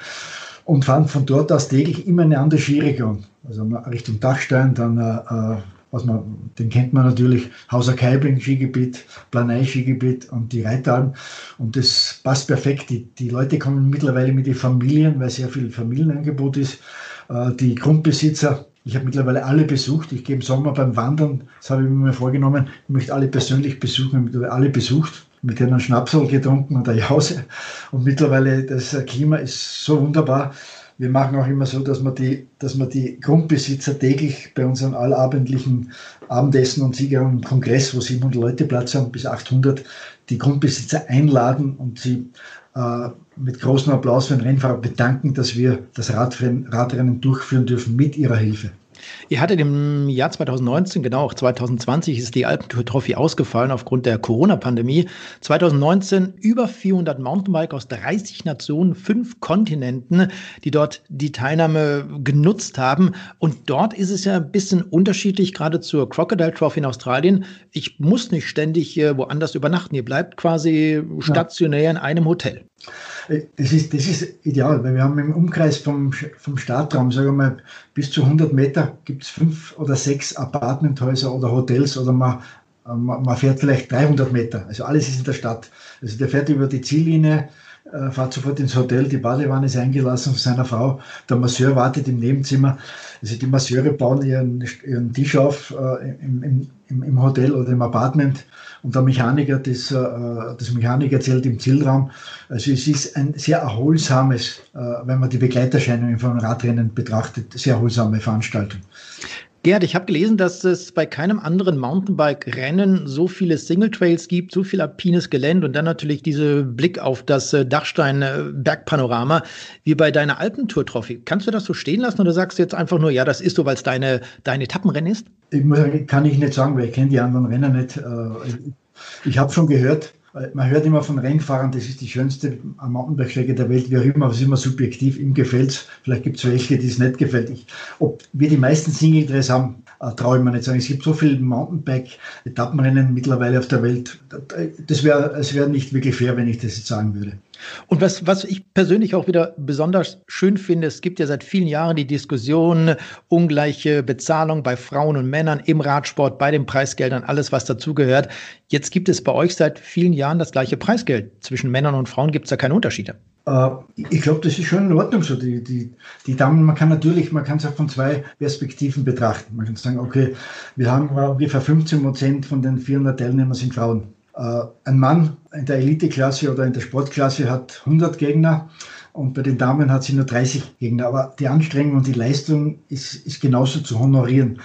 und fahren von dort aus täglich immer eine andere Skiregion. Also Richtung Dachstein, dann äh, was man, den kennt man natürlich, Hauser Kaibling Skigebiet, Planei Skigebiet und die Reitalm. Und das passt perfekt. Die, die Leute kommen mittlerweile mit den Familien, weil sehr viel Familienangebot ist. Äh, die Grundbesitzer, ich habe mittlerweile alle besucht. Ich gehe im Sommer beim Wandern, das habe ich mir vorgenommen, ich möchte alle persönlich besuchen, habe alle besucht, mit denen Schnapsel getrunken und eine Jause. Und mittlerweile, das Klima ist so wunderbar. Wir machen auch immer so, dass wir die, dass wir die Grundbesitzer täglich bei unseren allabendlichen Abendessen und Sieger und Kongress, wo 700 Leute Platz haben, bis 800, die Grundbesitzer einladen und sie äh, mit großem Applaus für den Rennfahrer bedanken, dass wir das Radrennen, Radrennen durchführen dürfen mit ihrer Hilfe. Ihr hattet im Jahr 2019, genau auch 2020 ist die Alpentour Trophy ausgefallen aufgrund der Corona-Pandemie. 2019 über 400 Mountainbiker aus 30 Nationen, fünf Kontinenten, die dort die Teilnahme genutzt haben. Und dort ist es ja ein bisschen unterschiedlich, gerade zur Crocodile Trophy in Australien. Ich muss nicht ständig äh, woanders übernachten. Ihr bleibt quasi stationär in einem Hotel. Das ist, das ist ideal, weil wir haben im Umkreis vom, vom Startraum, sagen wir mal, bis zu 100 Meter gibt es fünf oder sechs Apartmenthäuser oder Hotels oder man, man, man, fährt vielleicht 300 Meter. Also alles ist in der Stadt. Also der fährt über die Ziellinie, äh, fährt sofort ins Hotel, die Badewanne ist eingelassen von seiner Frau, der Masseur wartet im Nebenzimmer. Also die Masseure bauen ihren, ihren Tisch auf äh, im, im, im Hotel oder im Apartment und der Mechaniker, das, äh, das Mechaniker zählt im Zielraum. Also es ist ein sehr erholsames, äh, wenn man die Begleiterscheinungen von Radrennen betrachtet, sehr erholsame Veranstaltung. Gerd, ich habe gelesen, dass es bei keinem anderen Mountainbike-Rennen so viele Single-Trails gibt, so viel alpines Gelände und dann natürlich diese Blick auf das äh, Dachstein-Bergpanorama wie bei deiner Alpentour-Trophy. Kannst du das so stehen lassen oder sagst du jetzt einfach nur, ja, das ist so, weil es deine, dein Etappenrennen ist? Ich muss kann ich nicht sagen, weil ich kenne die anderen Rennen nicht. Äh, ich habe schon gehört, man hört immer von Rennfahrern, das ist die schönste Mountainbike-Strecke der Welt, wie auch immer, aber es ist immer subjektiv, ihm gefällt es, vielleicht gibt es welche, die es nicht gefällt. Ich, ob wir die meisten Single-Dress haben, äh, traue ich mir nicht sagen. Es gibt so viele Mountainbike-Etappenrennen mittlerweile auf der Welt, das wäre es wär nicht wirklich fair, wenn ich das jetzt sagen würde. Und was, was ich persönlich auch wieder besonders schön finde, es gibt ja seit vielen Jahren die Diskussion, ungleiche Bezahlung bei Frauen und Männern im Radsport, bei den Preisgeldern, alles, was dazugehört. Jetzt gibt es bei euch seit vielen Jahren das gleiche Preisgeld. Zwischen Männern und Frauen gibt es da keine Unterschiede. Äh, ich glaube, das ist schon in Ordnung so. Die, die, die Damen, man kann natürlich, man kann es auch von zwei Perspektiven betrachten. Man kann sagen, okay, wir haben ungefähr 15 Prozent von den 400 Teilnehmern sind Frauen. Äh, ein Mann in der Eliteklasse oder in der Sportklasse hat 100 Gegner und bei den Damen hat sie nur 30 Gegner. Aber die Anstrengung und die Leistung ist, ist genauso zu honorieren.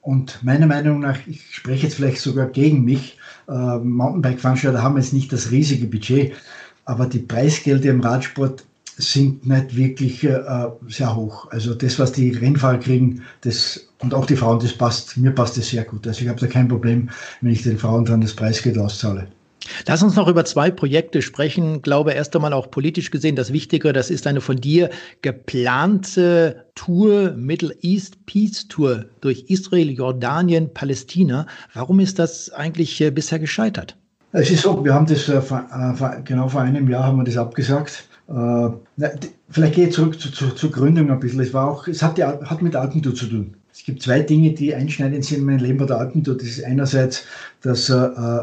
Und meiner Meinung nach, ich spreche jetzt vielleicht sogar gegen mich, äh, Mountainbike-Veranstalter haben jetzt nicht das riesige Budget, aber die Preisgelder im Radsport sind nicht wirklich äh, sehr hoch. Also das, was die Rennfahrer kriegen, das und auch die Frauen, das passt, mir passt das sehr gut. Also ich habe da kein Problem, wenn ich den Frauen dann das Preisgeld auszahle. Lass uns noch über zwei Projekte sprechen. Ich glaube, erst einmal auch politisch gesehen, das Wichtige, das ist eine von dir geplante Tour, Middle East Peace Tour durch Israel, Jordanien, Palästina. Warum ist das eigentlich äh, bisher gescheitert? Es ist so, wir haben das äh, äh, genau vor einem Jahr haben wir das abgesagt. Vielleicht gehe ich zurück zu, zu, zur Gründung ein bisschen. Es, war auch, es hat, die, hat mit Alpentour zu tun. Es gibt zwei Dinge, die einschneidend sind in meinem Leben bei der Alpentour. Das ist einerseits, dass äh,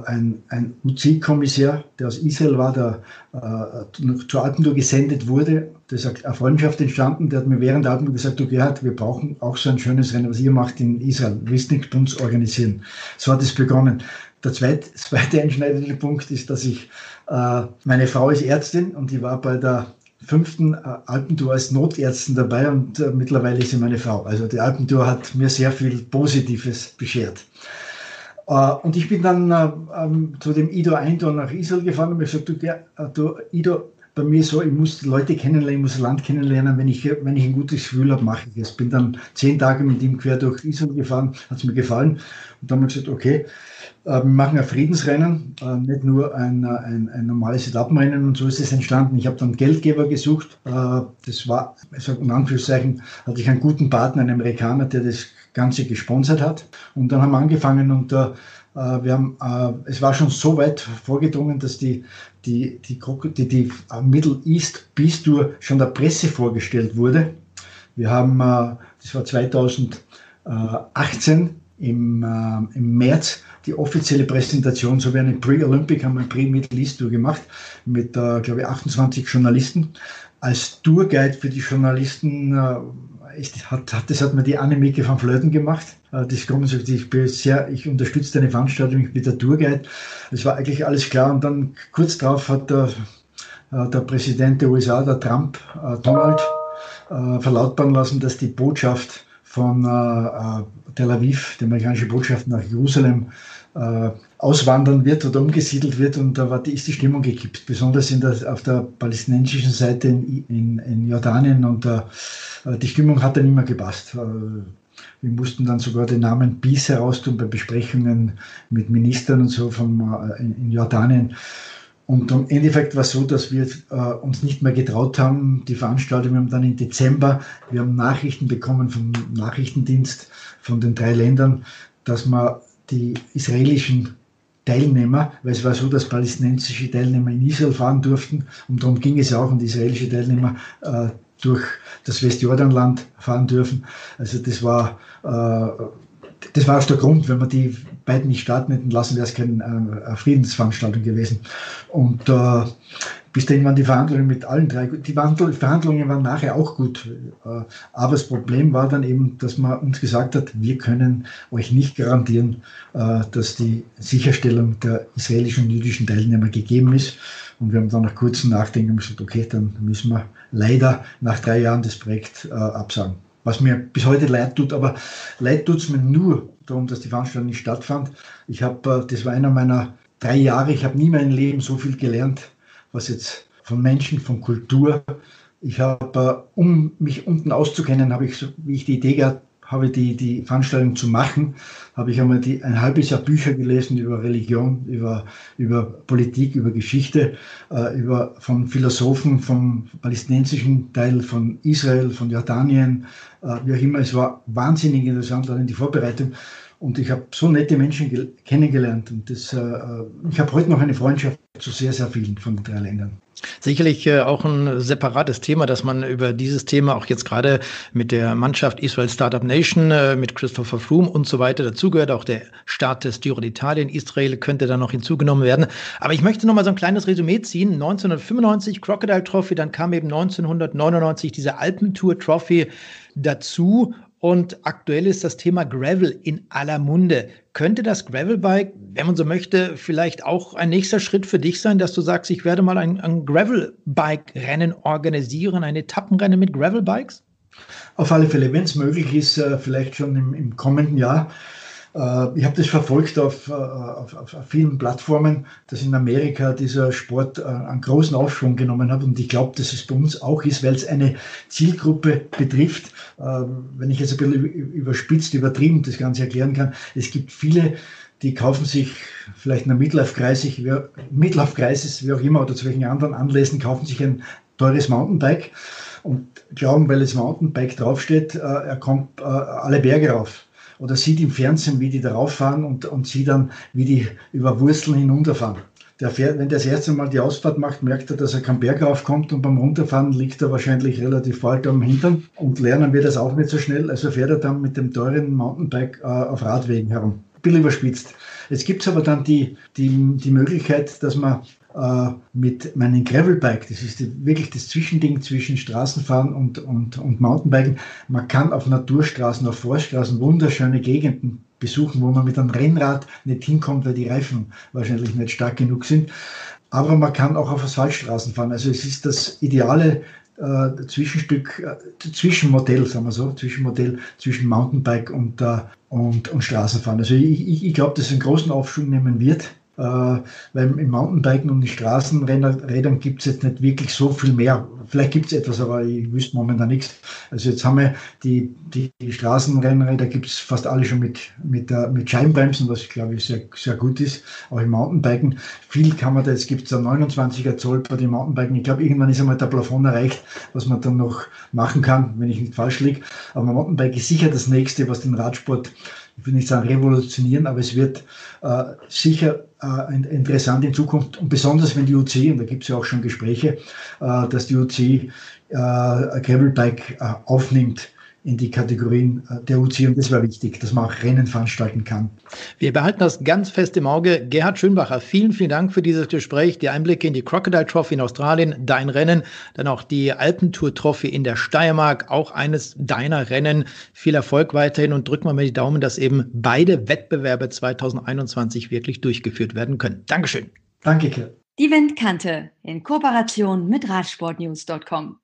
ein, ein UC-Kommissär, der aus Israel war, der äh, zur Alpentour gesendet wurde, da ist eine Freundschaft entstanden. Der hat mir während der Alpentour gesagt, du Gerhard, wir brauchen auch so ein schönes Rennen, was ihr macht in Israel. Willst nicht bei uns organisieren? So hat es begonnen. Der zweite, zweite einschneidende Punkt ist, dass ich, äh, meine Frau ist Ärztin und die war bei der fünften äh, Alpentour als Notärztin dabei und äh, mittlerweile ist sie meine Frau. Also die Alpentour hat mir sehr viel Positives beschert. Äh, und ich bin dann äh, ähm, zu dem Ido Eindor nach Israel gefahren und mir gesagt, du, der, äh, du Ido, bei mir so, ich muss Leute kennenlernen, ich muss Land kennenlernen. Wenn ich, wenn ich ein gutes Gefühl habe, mache ich es. Bin dann zehn Tage mit ihm quer durch Israel gefahren, hat es mir gefallen. Und dann haben wir gesagt, okay, äh, wir machen ein Friedensrennen, äh, nicht nur ein, äh, ein, ein normales Etappenrennen und so ist es entstanden. Ich habe dann Geldgeber gesucht. Das war, sage in Anführungszeichen, hatte ich einen guten Partner, einen Amerikaner, der das Ganze gesponsert hat. Und dann haben wir angefangen und wir haben, es war schon so weit vorgedrungen, dass die, die, die, die, die Middle East Peace Tour schon der Presse vorgestellt wurde. Wir haben, das war 2018 im, im März, die offizielle Präsentation, so wie eine Pre-Olympic, haben wir eine Pre-Middle East Tour gemacht mit, äh, glaube ich, 28 Journalisten. Als Tourguide für die Journalisten ist, hat, hat, das hat mir die Annemike van Flöten gemacht. Äh, das kommt ich bin sehr, ich unterstütze deine Veranstaltung ich bin der Tourguide. Es war eigentlich alles klar und dann kurz darauf hat der, äh, der Präsident der USA, der Trump, äh, Donald, verlautbaren lassen, dass die Botschaft von Tel Aviv, die amerikanische Botschaft nach Jerusalem, auswandern wird oder umgesiedelt wird und da war die, ist die Stimmung gekippt, besonders in der, auf der palästinensischen Seite in, in, in Jordanien und äh, die Stimmung hat dann immer gepasst. Äh, Wir mussten dann sogar den Namen Bies heraustun bei Besprechungen mit Ministern und so von, äh, in Jordanien. Und im Endeffekt war es so, dass wir äh, uns nicht mehr getraut haben, die Veranstaltung. Wir haben dann im Dezember, wir haben Nachrichten bekommen vom Nachrichtendienst von den drei Ländern, dass man die israelischen Teilnehmer, weil es war so, dass palästinensische Teilnehmer in Israel fahren durften und darum ging es auch und israelische Teilnehmer äh, durch das Westjordanland fahren dürfen. Also das war, äh, das war auch der Grund, wenn man die beiden nicht starten hätten lassen, wäre es keine äh, Friedensveranstaltung gewesen. Und äh, bis dahin waren die Verhandlungen mit allen drei gut. Die Verhandlungen waren nachher auch gut. Äh, aber das Problem war dann eben, dass man uns gesagt hat, wir können euch nicht garantieren, äh, dass die Sicherstellung der israelischen und jüdischen Teilnehmer gegeben ist. Und wir haben dann nach kurzem Nachdenken gesagt, okay, dann müssen wir leider nach drei Jahren das Projekt äh, absagen. Was mir bis heute leid tut, aber leid tut es mir nur darum, dass die Veranstaltung nicht stattfand. Ich habe, das war einer meiner drei Jahre, ich habe nie mein Leben so viel gelernt was jetzt von Menschen, von Kultur. Ich habe, äh, um mich unten auszukennen, habe ich, wie ich die Idee gehabt habe, die, die Veranstaltung zu machen, habe ich einmal die, ein halbes Jahr Bücher gelesen über Religion, über, über Politik, über Geschichte, äh, über, von Philosophen vom palästinensischen Teil, von Israel, von Jordanien, äh, wie auch immer. Es war wahnsinnig interessant, in die Vorbereitung. Und ich habe so nette Menschen kennengelernt. Und das, äh, ich habe heute noch eine Freundschaft zu sehr, sehr vielen von den drei Ländern. Sicherlich äh, auch ein separates Thema, dass man über dieses Thema auch jetzt gerade mit der Mannschaft Israel Startup Nation, äh, mit Christopher Froome und so weiter dazugehört. Auch der Start des Giro d'Italia Israel könnte da noch hinzugenommen werden. Aber ich möchte noch mal so ein kleines Resümee ziehen. 1995 Crocodile Trophy, dann kam eben 1999 diese Alpentour Trophy dazu. Und aktuell ist das Thema Gravel in aller Munde. Könnte das Gravelbike, wenn man so möchte, vielleicht auch ein nächster Schritt für dich sein, dass du sagst, ich werde mal ein, ein Gravelbike-Rennen organisieren, ein Etappenrennen mit Gravelbikes? Auf alle Fälle, wenn es möglich ist, äh, vielleicht schon im, im kommenden Jahr. Äh, ich habe das verfolgt auf, äh, auf, auf, vielen Plattformen, dass in Amerika dieser Sport äh, einen großen Aufschwung genommen hat. Und ich glaube, dass es bei uns auch ist, weil es eine Zielgruppe betrifft. Wenn ich jetzt ein bisschen überspitzt, übertrieben das Ganze erklären kann, es gibt viele, die kaufen sich vielleicht in der Midlife-Crisis, Midlife wie auch immer, oder zu welchen anderen Anlässen, kaufen sich ein teures Mountainbike und glauben, weil es Mountainbike draufsteht, er kommt alle Berge rauf oder sieht im Fernsehen, wie die darauf fahren und, und sieht dann, wie die über Wurzeln hinunterfahren. Der fährt, wenn der das erste Mal die Ausfahrt macht, merkt er, dass er keinen Berg raufkommt und beim Runterfahren liegt er wahrscheinlich relativ bald am Hintern und lernen wir das auch nicht so schnell. Also fährt er dann mit dem teuren Mountainbike äh, auf Radwegen herum. Ein überspitzt. Jetzt gibt es aber dann die, die, die Möglichkeit, dass man äh, mit meinem Gravelbike, das ist wirklich das Zwischending zwischen Straßenfahren und, und, und Mountainbiken, man kann auf Naturstraßen, auf Forststraßen wunderschöne Gegenden besuchen, wo man mit einem Rennrad nicht hinkommt, weil die Reifen wahrscheinlich nicht stark genug sind. Aber man kann auch auf Asphaltstraßen fahren. Also es ist das ideale äh, Zwischenstück, äh, Zwischenmodell, sagen wir so, Zwischenmodell zwischen Mountainbike und, äh, und, und Straßenfahren. Also ich, ich, ich glaube, dass es einen großen Aufschwung nehmen wird. Äh, weil im Mountainbiken und den Straßenrädern gibt es jetzt nicht wirklich so viel mehr. Vielleicht gibt es etwas, aber ich wüsste momentan nichts. Also jetzt haben wir die, die, die Straßenrennräder gibt es fast alle schon mit, mit, uh, mit Scheibenbremsen, was glaube ich sehr, sehr gut ist. Auch im Mountainbiken. Viel kann man da, jetzt gibt es da 29er Zoll bei den Mountainbiken. Ich glaube, irgendwann ist einmal der Plafond erreicht, was man dann noch machen kann, wenn ich nicht falsch liege. Aber Mountainbike ist sicher das nächste, was den Radsport ich will nicht sagen revolutionieren, aber es wird äh, sicher äh, interessant in Zukunft. Und besonders wenn die UC, und da gibt es ja auch schon Gespräche, äh, dass die UC äh, Gravelbike äh, aufnimmt in die Kategorien äh, der UCI und das war wichtig, dass man auch Rennen veranstalten kann. Wir behalten das ganz fest im Auge. Gerhard Schönbacher, vielen, vielen Dank für dieses Gespräch, die Einblicke in die Crocodile Trophy in Australien, dein Rennen, dann auch die Alpentour Trophy in der Steiermark, auch eines deiner Rennen. Viel Erfolg weiterhin und drücken wir mir die Daumen, dass eben beide Wettbewerbe 2021 wirklich durchgeführt werden können. Dankeschön. Danke, Kurt. Die Windkante in Kooperation mit Radsportnews.com.